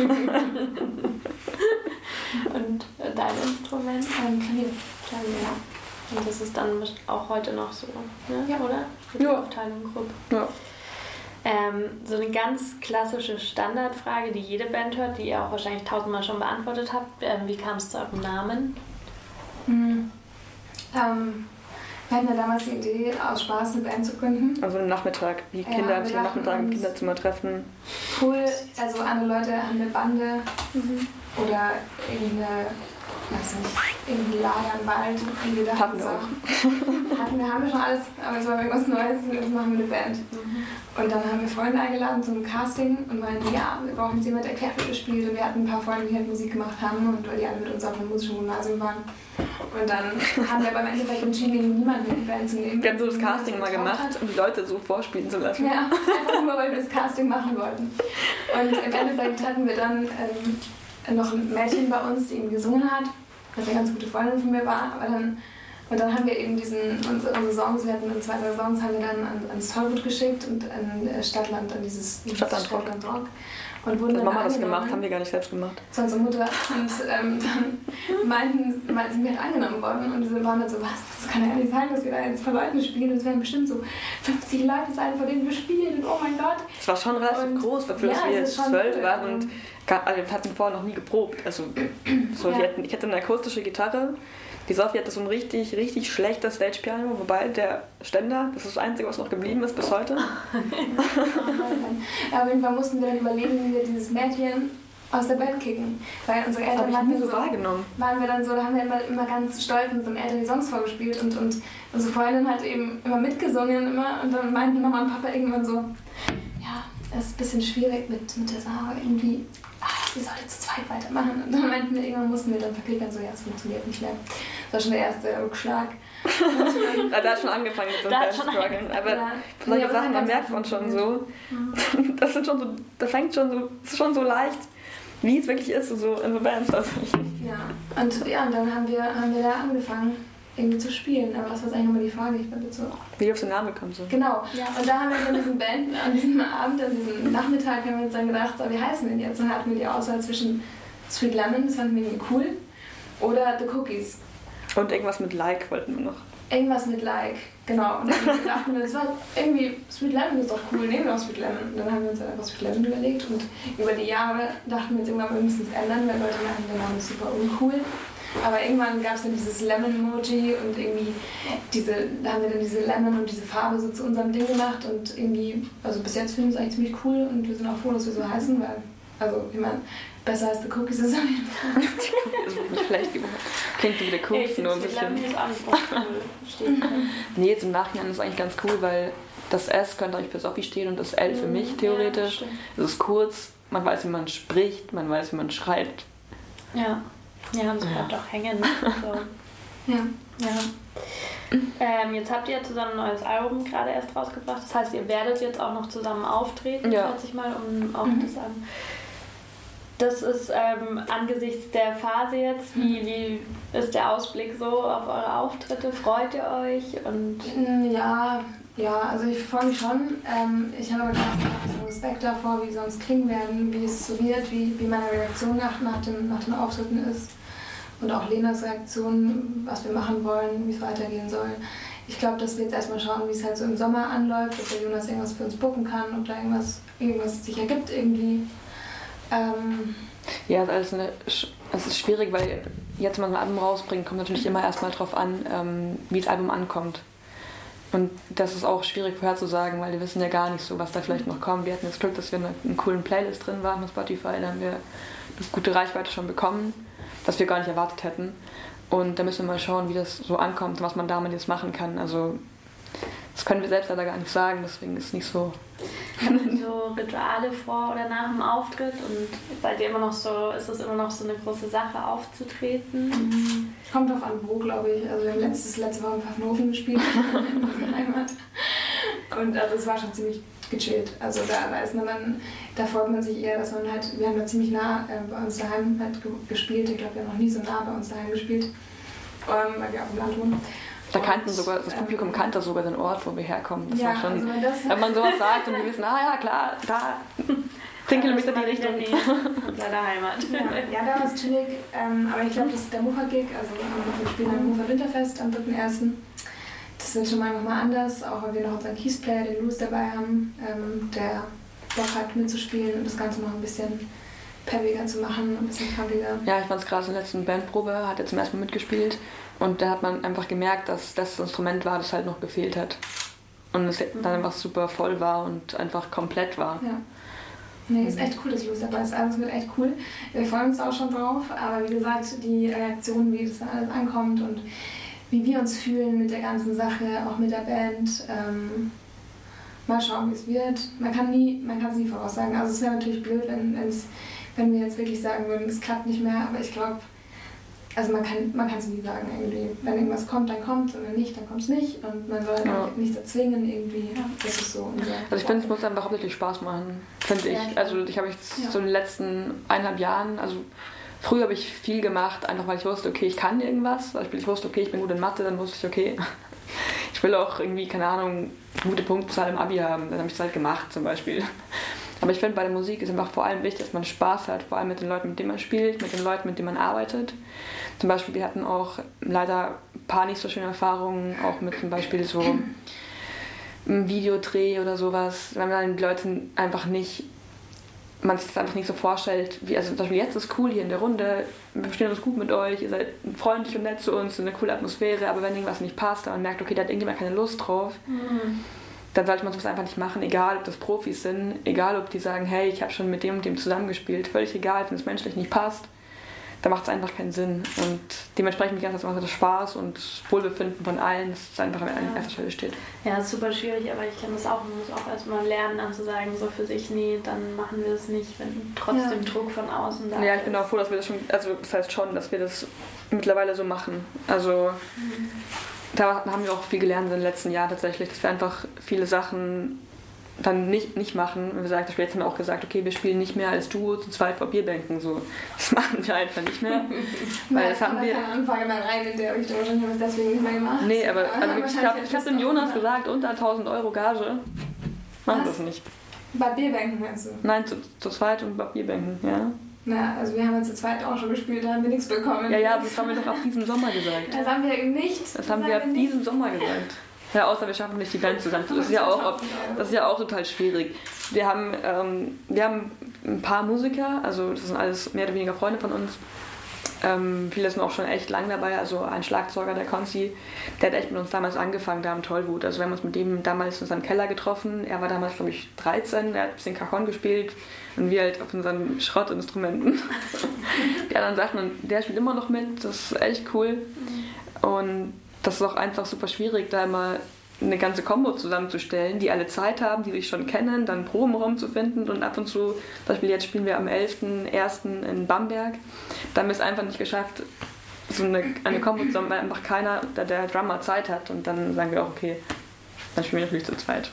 Und äh, dein Instrument? Ähm, Klavier. Klavier. Und das ist dann auch heute noch so, ne? Ja. oder? Mit Ja. Aufteilung Gruppe. Ja. Ähm, so eine ganz klassische Standardfrage, die jede Band hört, die ihr auch wahrscheinlich tausendmal schon beantwortet habt. Ähm, wie kam es zu eurem Namen? Mhm. Ähm, Wir hatten ja damals die Idee, aus Spaß eine Band zu gründen. Also am Nachmittag, wie Kinder ja, sich am Nachmittag im Kinderzimmer treffen. Cool, also andere Leute haben eine Bande mhm. oder irgendeine weiß nicht, irgendwie Lager im Wald, wir da hatten wir auch. hatten wir, haben wir schon alles, aber es war irgendwas Neues und jetzt machen wir eine Band. Mhm. Und dann haben wir Freunde eingeladen zum Casting und meinten, ja, wir brauchen jetzt jemand, der Klavier spielt. Und wir hatten ein paar Freunde, die halt Musik gemacht haben und weil die alle mit uns auf dem musischen Gymnasium waren. Und dann haben wir aber im Endeffekt entschieden, niemanden in die Band zu nehmen. Wir haben so das Casting mal gemacht, um die Leute so vorspielen zu lassen. Ja, einfach nur, weil wir das Casting machen wollten. Und im Endeffekt hatten wir dann ähm, noch ein Mädchen bei uns, die ihm gesungen hat was eine ganz gute Freundin von mir war. Aber dann, und dann haben wir eben diesen, unsere, unsere Songs, wir hatten zwei, drei Songs, haben wir dann an, ans Tollwood geschickt und an äh, Stadtland, an dieses Stadtland, Stadtland Rock. Und wurden Hat Mama das gemacht? Haben wir gar nicht selbst gemacht. Das war unsere Mutter. Und ähm, dann meinten, meinten sie, wir halt angenommen worden. Und sie waren dann so, was, das kann ja nicht sein, dass wir da jetzt vor Leuten spielen. Und es werden bestimmt so 50 Leute sein, vor denen wir spielen. Oh mein Gott. Es war schon relativ und, groß, dafür, dass ja, wir jetzt zwölf waren. Und also wir hatten vorher noch nie geprobt. Also, so, ja. hatten, ich hatte eine akustische Gitarre. Die Sophie hatte so ein richtig, richtig schlechtes Stage-Piano, wobei der Ständer, das ist das Einzige, was noch geblieben ist bis heute. (laughs) auf jeden Fall mussten wir dann überlegen, wie wir dieses Mädchen aus der Band kicken. Weil unsere Eltern hatten so, wahrgenommen. waren wir dann so, da haben wir immer, immer ganz stolz unseren Eltern die Songs vorgespielt und, und unsere Freundin hat eben immer mitgesungen immer und dann meinten Mama und Papa irgendwann so, ja, das ist ein bisschen schwierig mit, mit der Sarah irgendwie ach, wir sollten zu zweit weitermachen. Und dann meinten wir, irgendwann mussten wir dann verklickern, so, ja, es funktioniert nicht mehr. Das war schon der erste Rückschlag. (laughs) da hat schon angefangen mit so einem Struggeln. Aber ja. solche ja, Sachen, da merkt man schon so, mhm. (laughs) das sind schon so, da fängt schon so, das ist schon so leicht, wie es wirklich ist, so in so Bands tatsächlich. Ja, und ja, und dann haben wir, haben wir da angefangen irgendwie zu spielen. Aber das war eigentlich nochmal die Frage. Ich bin so. Wie auf den Namen gekommen sind. Genau. Ja. Und da haben wir an diesem Band, an diesem Abend, an diesem Nachmittag haben wir uns dann gedacht, so, wie heißen wir denn jetzt? Und dann hatten wir die Auswahl zwischen Sweet Lemon, das fanden wir irgendwie cool, oder The Cookies. Und irgendwas mit Like wollten wir noch. Irgendwas mit Like, genau. Und dann dachten wir, (laughs) das war irgendwie, Sweet Lemon ist doch cool, nehmen wir auch Sweet Lemon. Und dann haben wir uns einfach Sweet Lemon überlegt und über die Jahre dachten wir jetzt irgendwann, wir müssen es ändern, weil Leute merken, der Name ist super uncool. Aber irgendwann gab es dann dieses Lemon-Emoji und irgendwie diese, da haben wir dann diese Lemon und diese Farbe so zu unserem Ding gemacht und irgendwie, also bis jetzt finden wir es eigentlich ziemlich cool und wir sind auch froh, dass wir so heißen, weil, also ich meine, besser als The Cookies ist auf jeden Fall. das ist nicht (laughs) schlecht gemacht. Klingt so wie der Cookies, nur ein bisschen. (laughs) nee, jetzt im Nachhinein ist es eigentlich ganz cool, weil das S könnte eigentlich für Sophie stehen und das L für mhm. mich theoretisch. Ja, es ist kurz, man weiß, wie man spricht, man weiß, wie man schreibt. Ja. Ja, es bleibt ja. auch hängen. (laughs) So. ja. ja. Ähm, jetzt habt ihr zusammen ein neues Album gerade erst rausgebracht. Das heißt, ihr werdet jetzt auch noch zusammen auftreten, ja. schätze ich mal, um auch mhm. das an. Das ist ähm, angesichts der Phase jetzt, wie, wie ist der Ausblick so auf eure Auftritte? Freut ihr euch? Und ja, ja, also ich freue mich schon. Ähm, ich habe aber ganz Respekt davor, wie uns klingen werden, wie es so wird, wie, wie meine Reaktion nach, nach, dem, nach den Auftritten ist und auch Lenas Reaktion, was wir machen wollen, wie es weitergehen soll. Ich glaube, dass wir jetzt erstmal schauen, wie es halt so im Sommer anläuft, ob der Jonas irgendwas für uns bucken kann, ob da irgendwas, irgendwas sich ergibt irgendwie. Ähm ja, es ist, es ist schwierig, weil jetzt, wenn man ein Album rausbringt, kommt natürlich immer erstmal drauf an, ähm, wie das Album ankommt. Und das ist auch schwierig vorherzusagen, weil wir wissen ja gar nicht so, was da vielleicht noch kommt. Wir hatten das Glück, dass wir in einer coolen Playlist drin waren auf Spotify. Da haben wir eine gute Reichweite schon bekommen was wir gar nicht erwartet hätten. Und da müssen wir mal schauen, wie das so ankommt, was man damit jetzt machen kann. Also das können wir selbst leider gar nicht sagen, deswegen ist es nicht so. Ihr so Rituale vor oder nach dem Auftritt und seid ihr immer noch so, ist das immer noch so eine große Sache aufzutreten? Mhm. Kommt drauf an, wo, glaube ich. Also wir haben letztes, letzte Woche in Pfaffenhofen gespielt, in unserer Heimat. Und also es war schon ziemlich gechillt. Also da, da ist man dann, da freut man sich eher, dass man halt, wir haben da ziemlich nah äh, bei uns daheim halt gespielt. Ich glaube, wir haben noch nie so nah bei uns daheim gespielt, ähm, weil wir auf dem Land wohnen. Da kannten sogar, das Publikum ähm, kannte sogar den Ort, wo wir herkommen. Das ja, war schon, also das, wenn man sowas (laughs) sagt und wir wissen, ah ja, klar, da, (laughs) 10 Kilometer die Richtung. (laughs) Seiner Heimat. Ja, ja da war es chillig. Ähm, aber ich glaube, das ist der Mufa-Gig. Also wir spielen am Mufa Winterfest am 3.1. Das wird schon mal nochmal anders, auch weil wir noch unseren Keys-Player, den Louis dabei haben, ähm, der Bock hat mitzuspielen und das Ganze noch ein bisschen peppiger zu machen, ein bisschen funkiger. Ja, ich fand es gerade in der letzten Bandprobe, hat er zum ersten Mal mitgespielt und da hat man einfach gemerkt, dass das Instrument war, das halt noch gefehlt hat. Und es mhm. dann einfach super voll war und einfach komplett war. Ja. Nee, ist echt cool, dass Louis dabei ist. Also es wird echt cool. Wir freuen uns auch schon drauf. Aber wie gesagt, die Reaktion, wie das dann alles ankommt und wie wir uns fühlen mit der ganzen Sache, auch mit der Band. Ähm, mal schauen, wie es wird. Man kann nie, man kann es nie voraussagen. Also es wäre natürlich blöd, wenn, wenn wir jetzt wirklich sagen würden, es klappt nicht mehr. Aber ich glaube, also man kann man es nie sagen irgendwie. Wenn irgendwas kommt, dann kommt und wenn nicht, dann kommt es nicht. Und man soll ja. nichts erzwingen irgendwie. Das ist so unser Also ich finde, es muss einfach hauptsächlich Spaß machen, finde ich. Also ich habe jetzt ja. so in den letzten eineinhalb Jahren, also früher habe ich viel gemacht, einfach weil ich wusste, okay, ich kann irgendwas. Weil ich wusste, okay, ich bin gut in Mathe, dann wusste ich, okay, (laughs) ich will auch irgendwie, keine Ahnung, gute Punktzahl im Abi haben. Dann habe ich es halt gemacht zum Beispiel. Aber ich finde, bei der Musik ist einfach vor allem wichtig, dass man Spaß hat, vor allem mit den Leuten, mit denen man spielt, mit den Leuten, mit denen man arbeitet. Zum Beispiel, wir hatten auch leider ein paar nicht so schöne Erfahrungen, auch mit zum Beispiel so einem Videodreh oder sowas, wenn man die Leute einfach nicht, man sich das einfach nicht so vorstellt, wie, also zum Beispiel jetzt ist cool hier in der Runde, wir verstehen uns gut mit euch, ihr seid freundlich und nett zu uns, eine coole Atmosphäre, aber wenn irgendwas nicht passt, dann man merkt, okay, da hat irgendjemand keine Lust drauf, mhm dann sollte man sowas einfach nicht machen, egal ob das Profis sind, egal ob die sagen, hey, ich habe schon mit dem und dem zusammengespielt, völlig egal, wenn es menschlich nicht passt, da macht es einfach keinen Sinn. Und dementsprechend die ganze Zeit das Spaß und Wohlbefinden von allen, dass es einfach an ja. erster Stelle steht. Ja, das ist super schwierig, aber ich kenne das auch. Man muss auch erstmal lernen, dann zu sagen, so für sich, nee, dann machen wir das nicht, wenn trotzdem ja. Druck von außen da ist. Ja, ich bin auch froh, dass wir das schon, also das heißt schon, dass wir das mittlerweile so machen. Also mhm da haben wir auch viel gelernt in den letzten Jahren tatsächlich, dass wir einfach viele Sachen dann nicht, nicht machen. Wir sagen, jetzt haben wir auch gesagt, okay, wir spielen nicht mehr als Duo zu zweit vor Bierbänken. So. Das (laughs) machen wir einfach nicht mehr. (laughs) weil das haben wir. Anfrage mal rein, in der ich da wahrscheinlich was deswegen nicht mehr gemacht. Nee, aber also ich habe hab dem Jonas gesagt, unter 1000 Euro Gage machen wir das nicht. Bei Bierbänken meinst du? Nein, zu, zu zweit und bei Bierbänken, ja. Na, also wir haben jetzt zu zweit auch schon gespielt, da haben wir nichts bekommen. Ja, ja, das haben wir doch ab diesem Sommer gesagt. Das haben wir nicht. Das, das haben wir ab diesem Sommer gesagt. Ja, außer wir schaffen nicht die Band zusammen. Das ist ja auch, das ist ja auch total schwierig. Wir haben, ähm, wir haben ein paar Musiker, also das sind alles mehr oder weniger Freunde von uns. Ähm, viele sind auch schon echt lang dabei. Also ein Schlagzeuger, der Konzi, der hat echt mit uns damals angefangen, da im Tollwut. Also wir haben uns mit dem damals in seinem Keller getroffen. Er war damals, glaube ich, 13, er hat ein bisschen Cajon gespielt und wir halt auf unseren Schrottinstrumenten. die anderen Sachen. Und der spielt immer noch mit, das ist echt cool. Und das ist auch einfach super schwierig, da immer eine ganze Combo zusammenzustellen, die alle Zeit haben, die sich schon kennen, dann Probenraum zu finden und ab und zu, zum Beispiel jetzt spielen wir am 11.01. in Bamberg, da haben wir es einfach nicht geschafft, so eine, eine Combo zusammen, weil einfach keiner, der, der Drummer Zeit hat und dann sagen wir auch, okay, dann spielen wir natürlich zu zweit.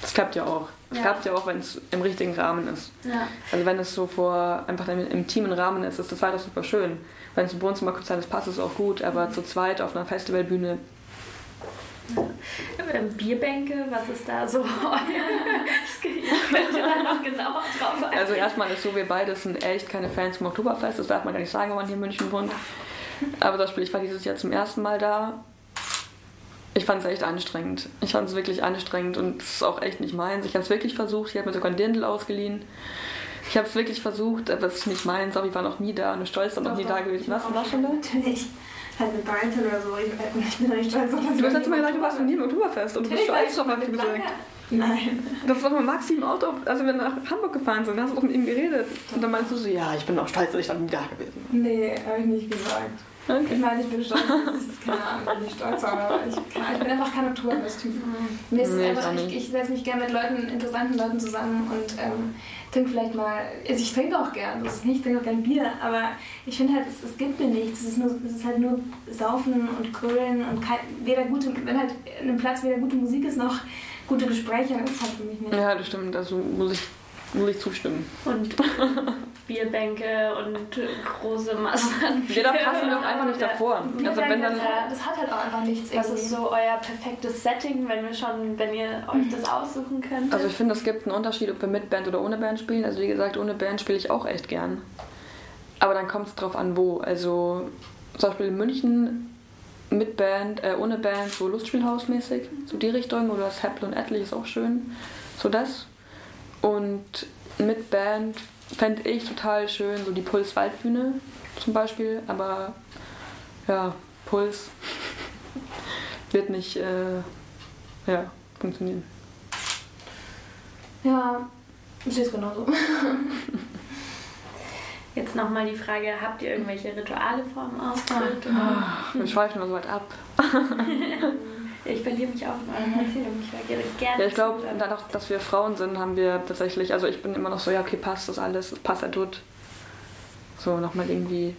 Das klappt ja auch. Das ja. klappt ja auch, wenn es im richtigen Rahmen ist. Ja. Also wenn es so vor einfach im intimen Rahmen ist, ist das zweit auch super schön. Wenn es im Wohnzimmer kurz ist, passt es auch gut, aber zu zweit auf einer Festivalbühne ja. Bierbänke, was ist da so (laughs) noch genauer drauf Also erstmal ist so, wir beide sind echt keine Fans vom Oktoberfest, das darf man gar nicht sagen, wenn man hier in München wohnt. Aber das Spiel, ich war dieses Jahr zum ersten Mal da. Ich fand es echt anstrengend. Ich fand es wirklich anstrengend und es ist auch echt nicht meins. Ich habe es wirklich versucht, ich habe mir sogar ein Dirndl ausgeliehen. Ich habe es wirklich versucht, aber es ist nicht meins, aber ich war noch nie da und stolz war noch nie da gewesen. Was, war schon da? Natürlich halt mit Brighton oder so. Ich, ich bin nicht stolz auf das. Du hast letztes Mal gesagt, du warst noch nie im Oktoberfest und du bist stolz drauf, habe ich gesagt. Nein. Das war mit Maxi im Auto, also wir nach Hamburg gefahren sind, da hast du doch mit ihm geredet. Und dann meinst du so, ja, ich bin auch stolz, dass ich dann nie da gewesen bin. Nee, habe ich nicht gesagt. Okay. Ich meine, ich bin stolz, das ist keine Ahnung, bin ich stolz, aber ich, ich bin einfach kein Oktoberfest-Typ. Mhm. Mir ist nee, einfach, ich, ich setze mich gerne mit Leuten, interessanten Leuten zusammen und ähm, trinke vielleicht mal, also ich trinke auch gern, das ist nicht, ich trinke auch gern Bier, aber ich finde halt, es, es, gibt mir nichts, es ist, nur, es ist halt nur Saufen und Grölen und kein, weder gute, wenn halt in einem Platz weder gute Musik ist, noch gute Gespräche, das ist halt für mich nicht. Ja, das stimmt, also muss ich muss ich zustimmen. Und (laughs) Bierbänke und große Massen. Ja, da passen wir auch einfach nicht davor. Also wenn dann das hat halt auch einfach nichts. Was ist so euer perfektes Setting, wenn wir schon, wenn ihr euch das aussuchen könnt? Also ich finde, es gibt einen Unterschied, ob wir mit Band oder ohne Band spielen. Also wie gesagt, ohne Band spiele ich auch echt gern. Aber dann kommt es drauf an, wo. Also zum Beispiel in München mit Band, äh, ohne Band, so Lustspielhausmäßig, so die Richtung. Oder das Happel und Etlich ist auch schön. So das. Und mit Band fände ich total schön, so die Puls-Waldbühne zum Beispiel, aber ja, Puls (laughs) wird nicht äh, ja, funktionieren. Ja, ich sehe es genauso. (laughs) Jetzt nochmal die Frage, habt ihr irgendwelche Rituale vor dem Auftritt? Ach, wir schweifen mal so weit ab. (laughs) ich verliere mich auch in euren Erzählungen. Ich wäre gerne. Ja, ich glaube, dadurch, dass wir Frauen sind, haben wir tatsächlich, also ich bin immer noch so, ja, okay, passt das alles, passt er tut. So nochmal irgendwie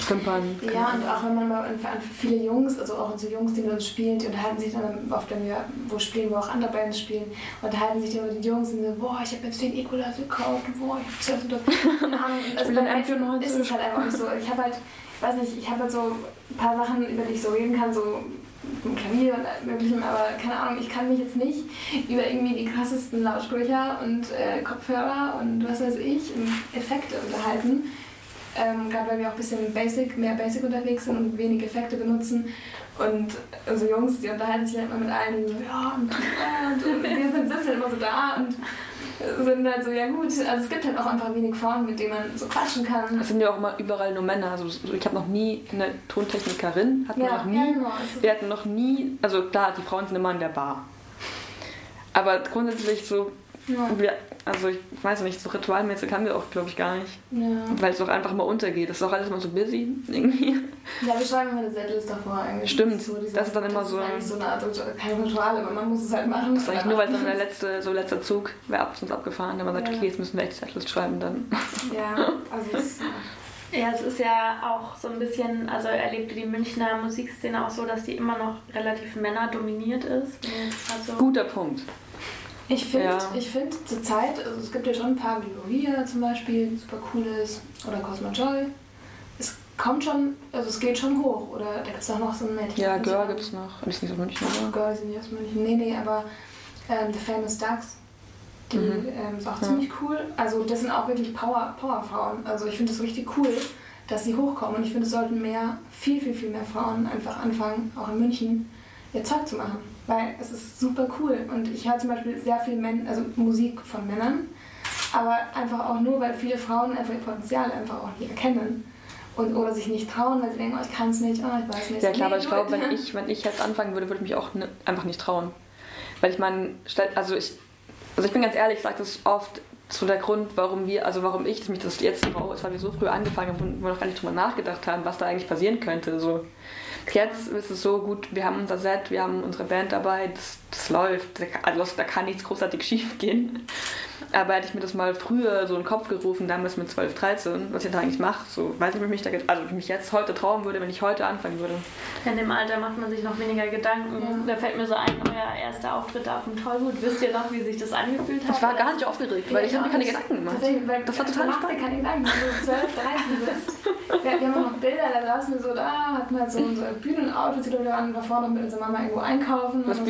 Stümpern. Ja, und auch wenn man mal an viele Jungs, also auch unsere Jungs, die mit uns spielen, die unterhalten sich dann oft, wenn wir wo spielen, wo auch andere Bands spielen, unterhalten sich dann mit den Jungs und so, boah, ich habe jetzt den Equalizer gekauft und boah, ich habe das und das. Also bei Action ist es halt einfach nicht so. Ich habe halt, ich weiß nicht, ich habe halt so ein paar Sachen, über die ich so reden kann, so mit Klavier und möglichem, aber keine Ahnung, ich kann mich jetzt nicht über irgendwie die krassesten Lautsprecher und äh, Kopfhörer und was weiß ich Effekte unterhalten ähm, gerade weil wir auch ein bisschen Basic, mehr Basic unterwegs sind und wenig Effekte benutzen. Und unsere Jungs, die unterhalten sich halt immer mit allen, ja, und, und, und wir sind, sitzen immer so da und sind halt so, ja gut, also es gibt halt auch einfach wenig Frauen, mit denen man so quatschen kann. Es sind ja auch immer überall nur Männer. Also ich habe noch nie eine Tontechnikerin, hatten ja, wir noch nie. Ja, genau. Wir hatten noch nie, also klar, die Frauen sind immer in der Bar. Aber grundsätzlich so ja. Wir, also ich weiß nicht, so ritualmäßig haben wir auch, glaube ich, gar nicht. Ja. Weil es auch einfach mal untergeht. Das ist auch alles immer so busy irgendwie. Ja, wir schreiben immer eine Setlist davor eigentlich. Stimmt, das, so diese, das ist dann immer so... Das ist eigentlich so eine Art, kein Ritual, aber man muss es halt machen. Das ist eigentlich nur, weil dann der (laughs) letzte, so letzter Zug wäre ab, uns abgefahren. Wenn man sagt, ja. okay, jetzt müssen wir echt Setlist schreiben, dann... Ja, (laughs) also es... Ja, es ist ja auch so ein bisschen, also erlebte die Münchner Musikszene auch so, dass die immer noch relativ männerdominiert ist. Also Guter Punkt. Ich finde ja. find zur Zeit, also es gibt ja schon ein paar wie Gloria zum Beispiel, super cool ist, oder Cosmo Joy. Es kommt schon, also es geht schon hoch. Oder da gibt es auch noch so ein Mädchen. Ja, Girl gibt es noch. Ist nicht aus München, oder? Girl sind nicht aus München. Nee, nee, aber ähm, The Famous Ducks, die mhm. ähm, ist auch ja. ziemlich cool. Also das sind auch wirklich Power, Powerfrauen. Also ich finde das richtig cool, dass sie hochkommen. Und ich finde, es sollten mehr, viel, viel, viel mehr Frauen einfach anfangen, auch in München, ihr Zeug zu machen weil es ist super cool und ich höre zum Beispiel sehr viel Men also Musik von Männern, aber einfach auch nur, weil viele Frauen einfach ihr Potenzial einfach auch nicht erkennen. Und, oder sich nicht trauen, weil sie denken, oh, ich kann es nicht, oh, ich weiß nicht. Ja klar, aber ich glaube, wenn ich, wenn ich jetzt anfangen würde, würde ich mich auch ne, einfach nicht trauen. Weil ich meine, also ich, also ich bin ganz ehrlich, ich sage das oft, so der Grund, warum wir, also warum ich mich das jetzt traue, ist, weil wir so früh angefangen haben und wir noch gar nicht drüber nachgedacht haben, was da eigentlich passieren könnte. So. Jetzt ist es so gut, wir haben unser Set, wir haben unsere Band dabei, das, das läuft, also da kann nichts großartig schief gehen. Aber hätte ich mir das mal früher so in den Kopf gerufen, damals mit 12, 13, was ich da eigentlich mache, so weiß ich, ob ich mich, da, also ich mich jetzt heute trauen würde, wenn ich heute anfangen würde. In dem Alter macht man sich noch weniger Gedanken. Ja. Da fällt mir so ein, euer erster Auftritt auf dem Tollwut. Wisst ihr noch, wie sich das angefühlt hat? Ich war gar nicht aufgeregt, weil ich, habe mir keine Gedanken gemacht. Das war total spannend. keine Gedanken, wenn du (laughs) 12, 13 bist. Wir, wir haben noch Bilder, da saßen wir so da, hatten halt so unser Bühnenoutfit, die wir waren, davor noch mit unserer Mama irgendwo einkaufen. Das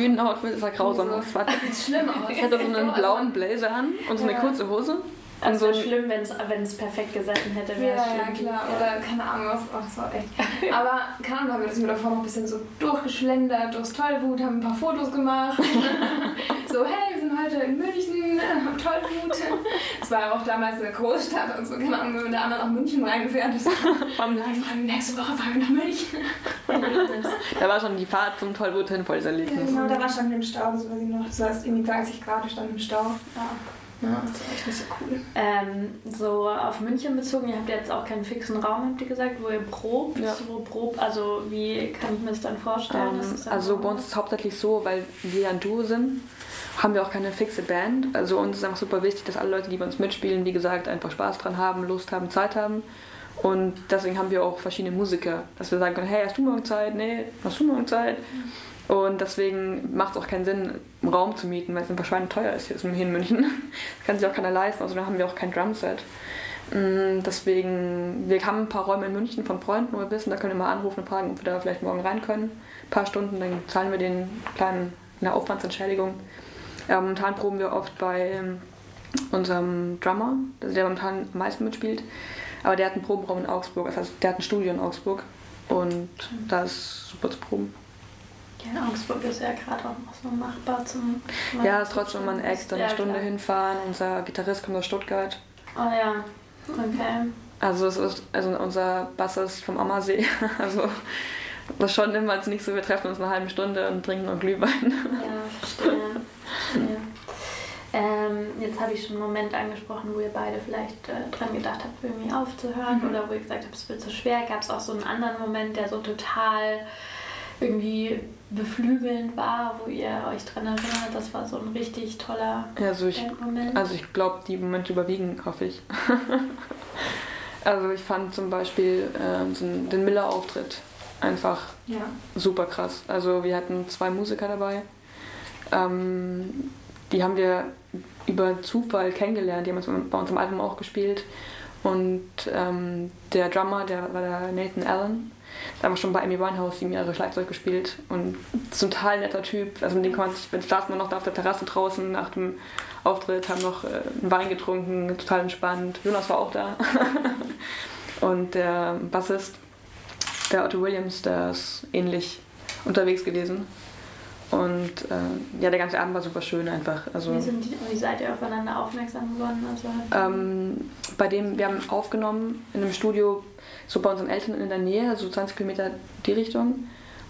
Ist ja grausam. Das war (laughs) schlimm (laughs) aus. Ich hatte so einen blauen Blazer an und so eine kurze Hose. Wäre so schlimm, wenn es perfekt gesessen hätte. Ja, ja, klar. Oder keine Ahnung, was. Das war echt. (laughs) Aber keine Ahnung, haben wir das mir davor noch ein bisschen so durchgeschlendert, durchs Tollwut, haben ein paar Fotos gemacht. (laughs) so, hey, wir sind heute in München, (laughs) am Tollwut. Das war ja auch damals eine Großstadt und so, keine Ahnung, wenn wir da einmal nach München reingefährt ist. Warum fragen nächste Woche fahren wir nach München? da war schon die Fahrt zum Tollwut hin voll Erlebnis. Genau, da war schon im Stau, das weiß ich noch. Das heißt, irgendwie 30 Grad stand im Stau. Ja. Ja, das ist echt nicht so cool. Ähm, so auf München bezogen, ihr habt jetzt auch keinen fixen Raum, habt ihr gesagt, wo ihr probt. Ja. Wo probt also wie kann ich mir das dann vorstellen? Ähm, also bei uns ist es hauptsächlich so, weil wir ein Duo sind, haben wir auch keine fixe Band. Also uns ist einfach super wichtig, dass alle Leute, die bei uns mitspielen, wie gesagt, einfach Spaß dran haben, Lust haben, Zeit haben. Und deswegen haben wir auch verschiedene Musiker, dass wir sagen können, hey, hast du morgen Zeit? Nee, hast du morgen Zeit? Mhm. Und deswegen macht es auch keinen Sinn, einen Raum zu mieten, weil es einfach schweineteuer ist hier in München. (laughs) Das kann sich auch keiner leisten, also da haben wir auch kein Drumset. Mm, deswegen, wir haben ein paar Räume in München von Freunden, wo wir wissen, da können wir mal anrufen und fragen, ob wir da vielleicht morgen rein können. Ein paar Stunden, dann zahlen wir den kleinen eine Aufwandsentschädigung. Ja, momentan proben wir oft bei ähm, unserem Drummer, der momentan am meisten mitspielt. Aber der hat einen Probenraum in Augsburg, das heißt, der hat ein Studio in Augsburg und da ist super zu proben. Ja, Augsburg ist ja gerade auch noch so machbar zum. Ja, ist trotzdem mal ein extra eine Stunde klar. hinfahren. Unser Gitarrist kommt aus Stuttgart. Oh ja, okay. Also, es ist, also unser Bass ist vom Ammersee. (laughs) Also das schon immer als nicht so, wir treffen uns eine halbe Stunde und trinken noch Glühwein. Ja, verstehe. verstehe. Ähm, jetzt habe ich schon einen Moment angesprochen, wo ihr beide vielleicht äh, dran gedacht habt, irgendwie aufzuhören Mhm. oder wo ihr gesagt habt, es wird zu schwer. Gab es auch so einen anderen Moment, der so total irgendwie beflügelnd war, wo ihr euch dran erinnert? Das war so ein richtig toller also ich, Bandmoment. also ich glaube, die Momente überwiegen, hoffe ich. (laughs) also ich fand zum Beispiel ähm, so den Miller-Auftritt einfach Ja. super krass. Also wir hatten zwei Musiker dabei. Ähm, die haben wir über Zufall kennengelernt. Die haben uns bei uns im Album auch gespielt. Und ähm, der Drummer, der war der Nathan Allen. Der war schon bei Amy Winehouse sieben Jahre Schlagzeug gespielt. Und ein total netter Typ. Also mit dem konnte ich, wir saßen wir noch da auf der Terrasse draußen nach dem Auftritt, haben noch äh, einen Wein getrunken, total entspannt. Jonas war auch da. (laughs) Und der Bassist, der Otto Williams, der ist ähnlich unterwegs gewesen. Und äh, ja, der ganze Abend war super schön einfach. Also, wie, sind die, wie seid ihr aufeinander aufmerksam geworden? Also, ähm, bei dem, wir haben aufgenommen in einem Studio, so bei unseren Eltern in der Nähe, so 20 Kilometer die Richtung.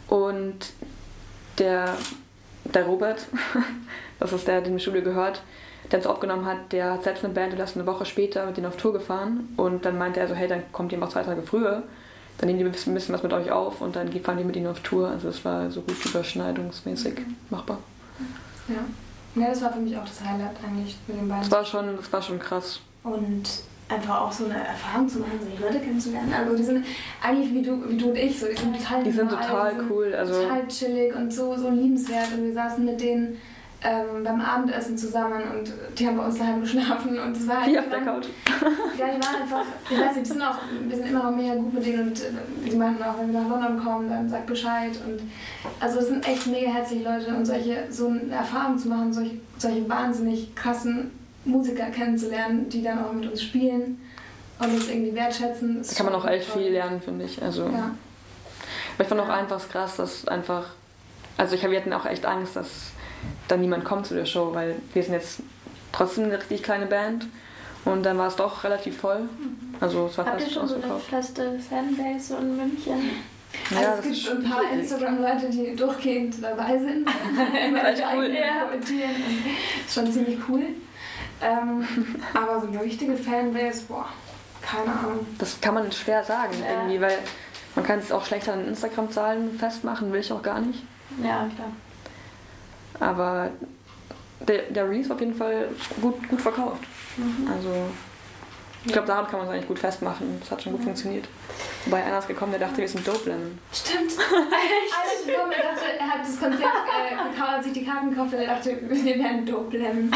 Und der, der Robert, (laughs) das ist der, der dem Studio gehört, der uns aufgenommen hat, der hat selbst eine Band und ist eine Woche später mit denen auf Tour gefahren. Und dann meinte er so, hey, dann kommt ihr mal zwei Tage früher. Dann nehmen die ein bisschen, was mit euch auf und dann fahren die mit ihnen auf Tour. Also das war so gut überschneidungsmäßig machbar. Ja. ja, das war für mich auch das Highlight eigentlich mit den beiden. Das war schon, das war schon krass. und einfach auch so eine Erfahrung zu machen, so die Leute kennenzulernen. Also die sind eigentlich wie du, wie du und ich, so die sind total Die sind total die sind cool. Also total chillig und so, so liebenswert und wir saßen mit denen ähm, beim Abendessen zusammen und die haben bei uns daheim geschlafen und es war halt hier auf der Couch. (laughs) Ja, die waren einfach, ich weiß nicht, die sind auch, wir sind immer noch mega gut mit denen und äh, die meinten auch, wenn wir nach London kommen, dann sagt Bescheid und also es sind echt mega herzliche Leute und solche, so eine Erfahrung zu machen, solche, solche wahnsinnig krassen Musiker kennenzulernen, die dann auch mit uns spielen und uns irgendwie wertschätzen. Da kann man auch echt viel lernen, finde ich. Also, Ja. Aber ich fand auch einfach krass, dass einfach. Also, ich, wir hatten auch echt Angst, dass da niemand kommt zu der Show, weil wir sind jetzt trotzdem eine richtig kleine Band und dann war es doch relativ voll. Also, es war habt ihr fast schon so eine feste Fanbase in München? Also Ja, es das gibt ist ein paar. Instagram-Leute, die durchgehend dabei sind. (laughs) Immer Echt cool. ja. kommentieren. und Ist schon ziemlich cool. Ähm, (laughs) aber so eine richtige Fanbase, boah, keine Ahnung. Das kann man schwer sagen, Ja. irgendwie, weil man kann es auch schlechter an Instagram-Zahlen festmachen, will ich auch gar nicht. Ja, klar. Aber der, der Release war auf jeden Fall gut, gut verkauft. Also ich glaube, daran kann man es eigentlich gut festmachen. Das hat schon gut funktioniert. Wobei einer ist gekommen, der dachte, wir sind Dope Lemon. Stimmt. (laughs) Ist gekommen, er dachte, er hat das Konzert äh, gekauft, hat sich die Karten gekauft und er dachte, wir werden Dope Lemon.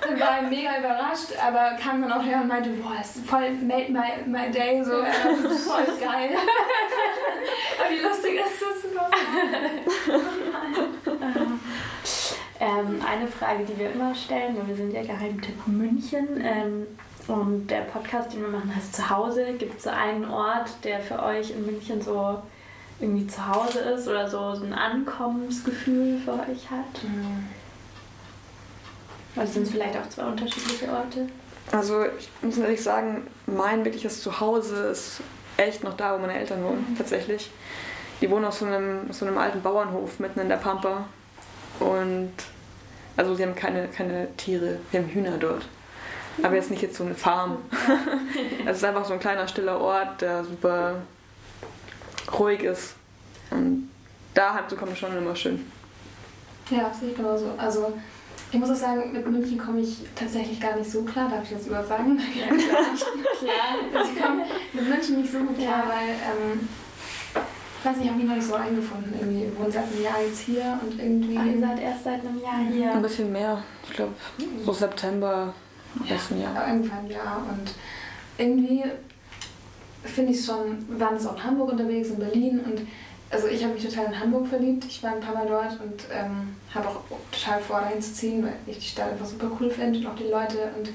dann war er mega überrascht, aber kam dann auch her und meinte, boah, das ist voll made my, my day, so, äh, das ist voll geil. (laughs) aber wie lustig ist das? (laughs) Ähm, eine Frage, die wir immer stellen, weil wir sind ja Geheimtipp München. Ähm, und der Podcast, den wir machen, heißt Zuhause. Gibt es so einen Ort, der für euch in München so irgendwie zu Hause ist oder so, so ein Ankommensgefühl für euch hat? Oder sind es vielleicht auch zwei unterschiedliche Orte? Also ich muss ehrlich sagen, mein wirkliches Zuhause ist echt noch da, wo meine Eltern wohnen, tatsächlich. Die wohnen auf so einem, auf so einem alten Bauernhof mitten in der Pampa. Und also sie haben keine, keine Tiere, wir haben Hühner dort. Aber jetzt nicht jetzt so eine Farm. Es ist einfach so ein kleiner stiller Ort, der super ruhig ist. Und da heimzukommen ist schon immer schön. Ja, ich genauso. Also, ich muss auch sagen, mit München komme ich tatsächlich gar nicht so klar. Darf ich das überhaupt sagen? Ja, klar. (laughs) Also ich komme mit München nicht so gut klar, Ja. weil, ähm, weiß nicht, ich habe mich noch nicht so eingefunden. Irgendwie, wir wohnen seit einem Jahr jetzt hier und irgendwie. Ah, ihr seid erst seit einem Jahr Ein hier. bisschen mehr, ich glaube, so September letzten Jahr. Ja, ein Jahr. Und irgendwie finde ich es schon, wir waren jetzt auch in Hamburg unterwegs, in Berlin und also ich habe mich total in Hamburg verliebt. Ich war ein paar Mal dort und ähm, habe auch total vor, dahin zu ziehen, weil ich die Stadt einfach super cool finde und auch die Leute und,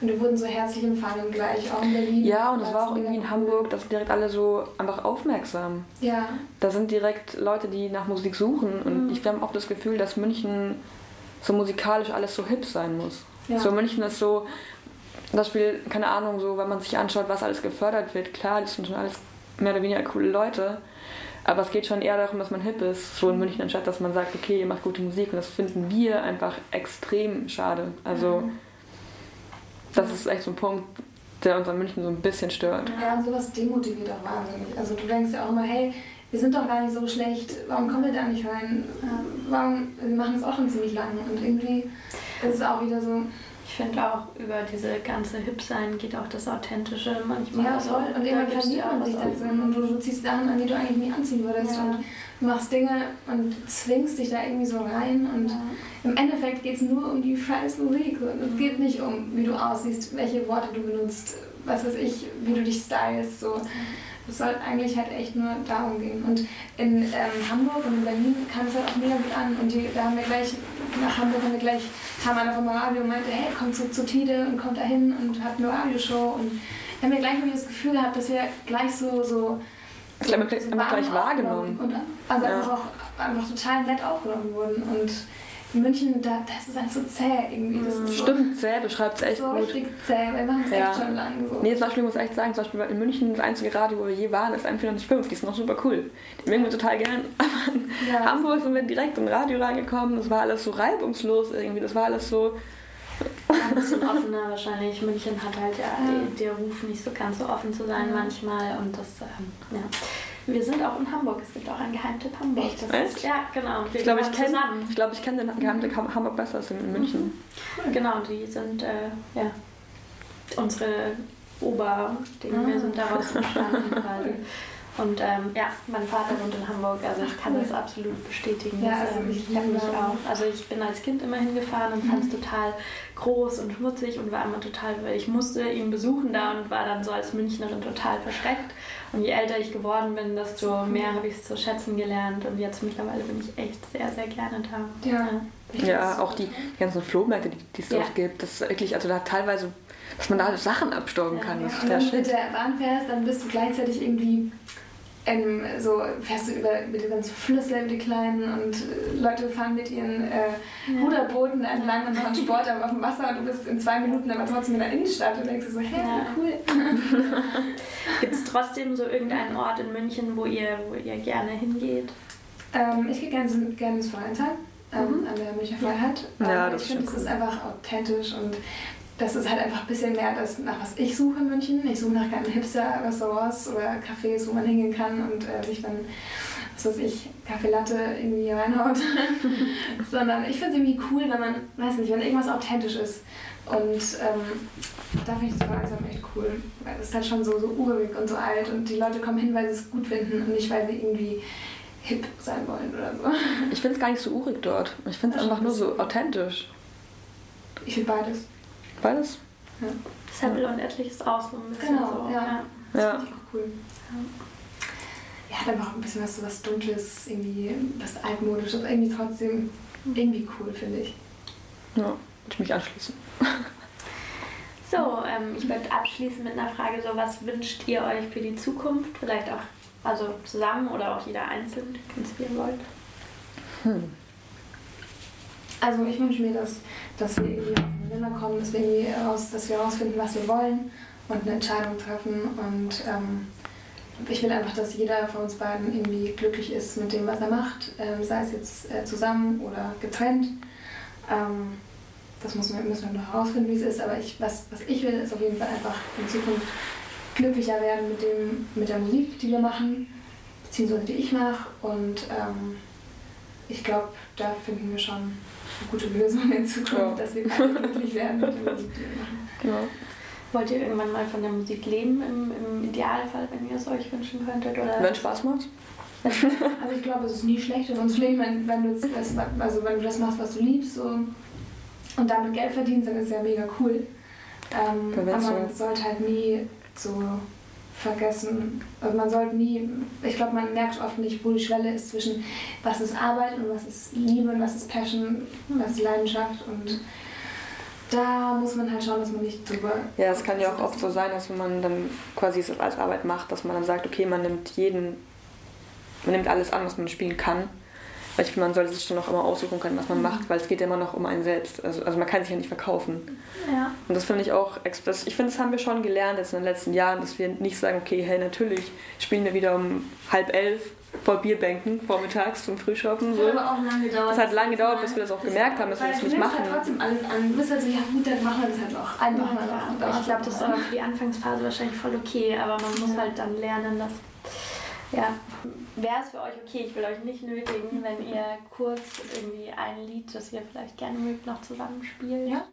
und wir wurden so herzlich empfangen gleich, auch in Berlin. Ja, und es war auch irgendwie in. Hamburg, da sind direkt alle so einfach aufmerksam. Ja, Da sind direkt Leute, die nach Musik suchen. Und Mhm. ich habe auch das Gefühl, dass München so musikalisch alles so hip sein muss. ja. So München ist so, das Spiel, keine Ahnung, so, wenn man sich anschaut, was alles gefördert wird, klar, das sind schon alles mehr oder weniger coole Leute. Aber es geht schon eher darum, dass man hip ist, so in München, anstatt dass man sagt, okay, ihr macht gute Musik. Und das finden wir einfach extrem schade. Also, das ist echt so ein Punkt, der uns an München so ein bisschen stört. Ja, und sowas demotiviert auch wahnsinnig. Also, du denkst ja auch immer, hey, wir sind doch gar nicht so schlecht, warum kommen wir da nicht rein? Warum, wir machen es auch schon ziemlich lange. Und irgendwie ist es auch wieder so, finde auch, über diese ganze Hip-Sein geht auch das Authentische manchmal. Ja, voll. Und irgendwann verliert man sich da drin. Und du, ziehst Sachen an, die du eigentlich nie anziehen würdest. Ja. Und du machst Dinge und zwingst dich da irgendwie so rein. Und ja. im Endeffekt geht es nur um die scheiß Musik. Es geht nicht um, wie du aussiehst, welche Worte du benutzt, was weiß ich, wie du dich stylst. So. Es soll eigentlich halt echt nur darum gehen. Und in ähm, Hamburg und in Berlin kam es halt auch mega gut an. Und die, da haben wir gleich, nach Hamburg haben wir gleich, kam einer vom Radio und meinte, hey, komm zu, zu Tide und kommt da hin und hat eine Radioshow. Und wir haben ja gleich das Gefühl gehabt, dass wir gleich so, so ich glaube, wir haben gleich wahrgenommen. Und also ja. einfach, auch, einfach total nett aufgenommen wurden. Und in München, da, das ist halt so zäh irgendwie. Das ist Stimmt, so, zäh beschreibt es echt so gut. richtig zäh, weil wir machen es ja. echt schon lange so. Nee, zum Beispiel muss ich echt sagen, zum Beispiel in München das einzige Radio, wo wir je waren, ist 145, die ist noch super cool. Die mögen wir total gern. (laughs) Aber in ja. Hamburg sind wir direkt im Radio reingekommen, das war alles so reibungslos irgendwie, das war alles so... Ja, ein bisschen offener wahrscheinlich. München hat halt ja, ja. der Ruf, nicht so ganz so offen zu sein manchmal und das, ähm, ja. Wir sind auch in Hamburg. Es gibt auch einen Geheimtipp Hamburg. Echt? Das ist, ja, genau. Wir ich glaube, ich kenne glaub, kenn den Geheimtipp Hamburg besser als in München. Mhm. Cool. Genau, die sind äh, ja, unsere Ober-Dinge. Wir sind daraus (laughs) entstanden quasi. Und ähm, ja, mein Vater wohnt in Hamburg, also ich kann das absolut bestätigen. Ja, also ähm, ich habe mich auch. Also ich bin als Kind immer hingefahren und fand es mhm. total groß und schmutzig und war immer total, weil ich musste ihn besuchen da und war dann so als Münchnerin total verschreckt. Und je älter ich geworden bin, desto mehr habe ich es zu schätzen gelernt. Und jetzt mittlerweile bin ich echt sehr, sehr gerne da. Ja, ja auch die ganzen Flohmärkte, die es ja. dort gibt, das ist wirklich, also da teilweise, dass man da Sachen abstauben kann. Ja, das ist der Shit. Wenn du mit der Bahn fährst, dann bist du gleichzeitig irgendwie ähm, so fährst du über, über die ganzen Flüsse, die kleinen und äh, Leute fahren mit ihren äh, ja. Ruderbooten entlang und machen Sport auf dem Wasser und du bist in zwei Minuten aber trotzdem in der Innenstadt und denkst so, hey, ja. cool. (laughs) Gibt es trotzdem so irgendeinen Ort in München, wo ihr, wo ihr gerne hingeht? Ähm, ich gehe gerne, gerne ins Vereinsheim. Ähm, mhm. an der Münchner Freiheit. Ja, ähm, das ich finde, es ist einfach authentisch und das ist halt einfach ein bisschen mehr das, nach was ich suche in München. Ich suche nach kleinen Hipster-Restaurants oder Cafés, wo man hingehen kann und äh, sich dann, was weiß ich, Kaffee Latte irgendwie reinhaut. (laughs) Sondern ich finde es irgendwie cool, wenn man, weiß nicht, wenn irgendwas authentisch ist. Und ähm, da finde ich das langsam echt cool. Weil es ist halt schon so, so urig und so alt und die Leute kommen hin, weil sie es gut finden und nicht, weil sie irgendwie hip sein wollen oder so. Ich finde es gar nicht so urig dort. Ich finde es einfach nur so authentisch. Ich finde beides. Beides? Ja. Sample und etliches auch so ein bisschen genau, so. Ja. Das ja. finde ich auch cool. Ja. ja, dann auch ein bisschen was so was Dunkles, irgendwie was altmodisches, aber irgendwie trotzdem irgendwie cool, finde ich. Ja, würde ich mich anschließen. (laughs) So, ähm, ich würde abschließen mit einer Frage, so was wünscht ihr euch für die Zukunft? Vielleicht auch also zusammen oder auch jeder einzeln, wenn ihr wollt. Hm. Also ich wünsche mir, dass, dass wir irgendwie aufeinander kommen, dass wir irgendwie raus, dass wir herausfinden, was wir wollen und eine Entscheidung treffen. Und ähm, ich will einfach, dass jeder von uns beiden irgendwie glücklich ist mit dem, was er macht, ähm, sei es jetzt äh, zusammen oder getrennt. Ähm, das muss man, müssen wir noch herausfinden, wie es ist. Aber ich, was, was ich will, ist auf jeden Fall einfach in Zukunft glücklicher werden mit, dem, mit der Musik, die wir machen, beziehungsweise die ich mache. Und ähm, ich glaube, da finden wir schon gute Lösung in Zukunft, ja. dass wir glücklich werden mit der Musik, die wir machen. Genau. Wollt ihr irgendwann mal von der Musik leben, im, im Idealfall, wenn ihr es euch wünschen könntet? Oder? Wenn Spaß macht? (laughs) also ich glaube, es ist nie schlecht in uns Leben, wenn, wenn, du das, also wenn du das machst, was du liebst so, und damit Geld verdienst, dann ist es ja mega cool. Ähm, aber man sollte halt nie so vergessen. Also man sollte nie, ich glaube, man merkt oft nicht, wo die Schwelle ist zwischen was ist Arbeit und was ist Liebe und was ist Passion, was ist Leidenschaft und da muss man halt schauen, dass man nicht drüber. Ja, es kann ja auch oft so sein, dass wenn man dann quasi es als Arbeit macht, dass man dann sagt, okay, man nimmt jeden, man nimmt alles an, was man spielen kann. Weil ich finde, man sollte sich schon noch immer aussuchen können, was man mhm. macht, weil es geht ja immer noch um einen selbst. Also, also man kann sich ja nicht verkaufen. Ja. Und das finde ich auch, das, ich finde, das haben wir schon gelernt jetzt in den letzten Jahren, dass wir nicht sagen, okay, hey, natürlich spielen wir wieder um halb elf vor Bierbänken vormittags zum Frühschoppen. So. Das hat aber auch lange gedauert. Es hat lange gedauert, bis wir das auch gemerkt haben, dass wir das nicht machen. Halt trotzdem alles an. Du bist halt so, ja gut, dann machen wir das halt noch. Einfach mal Ich glaube, das ist aber für die Anfangsphase wahrscheinlich voll okay, aber man muss halt dann lernen, dass ja, wäre es für euch okay, ich will euch nicht nötigen, wenn ihr kurz irgendwie ein Lied, das ihr vielleicht gerne mögt, noch zusammenspielt. Ja.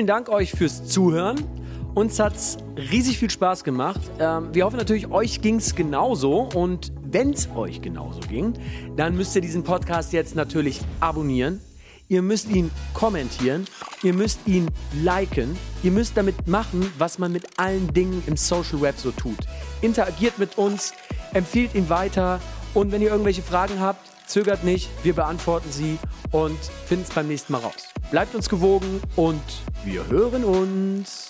Vielen Dank euch fürs Zuhören. Uns hat es riesig viel Spaß gemacht. Ähm, wir hoffen natürlich, euch ging es genauso. Und wenn es euch genauso ging, dann müsst ihr diesen Podcast jetzt natürlich abonnieren. Ihr müsst ihn kommentieren. Ihr müsst ihn liken. Ihr müsst damit machen, was man mit allen Dingen im Social Web so tut. Interagiert mit uns, empfiehlt ihn weiter. Und wenn ihr irgendwelche Fragen habt, zögert nicht. Wir beantworten sie und finden es beim nächsten Mal raus. Bleibt uns gewogen und wir hören uns.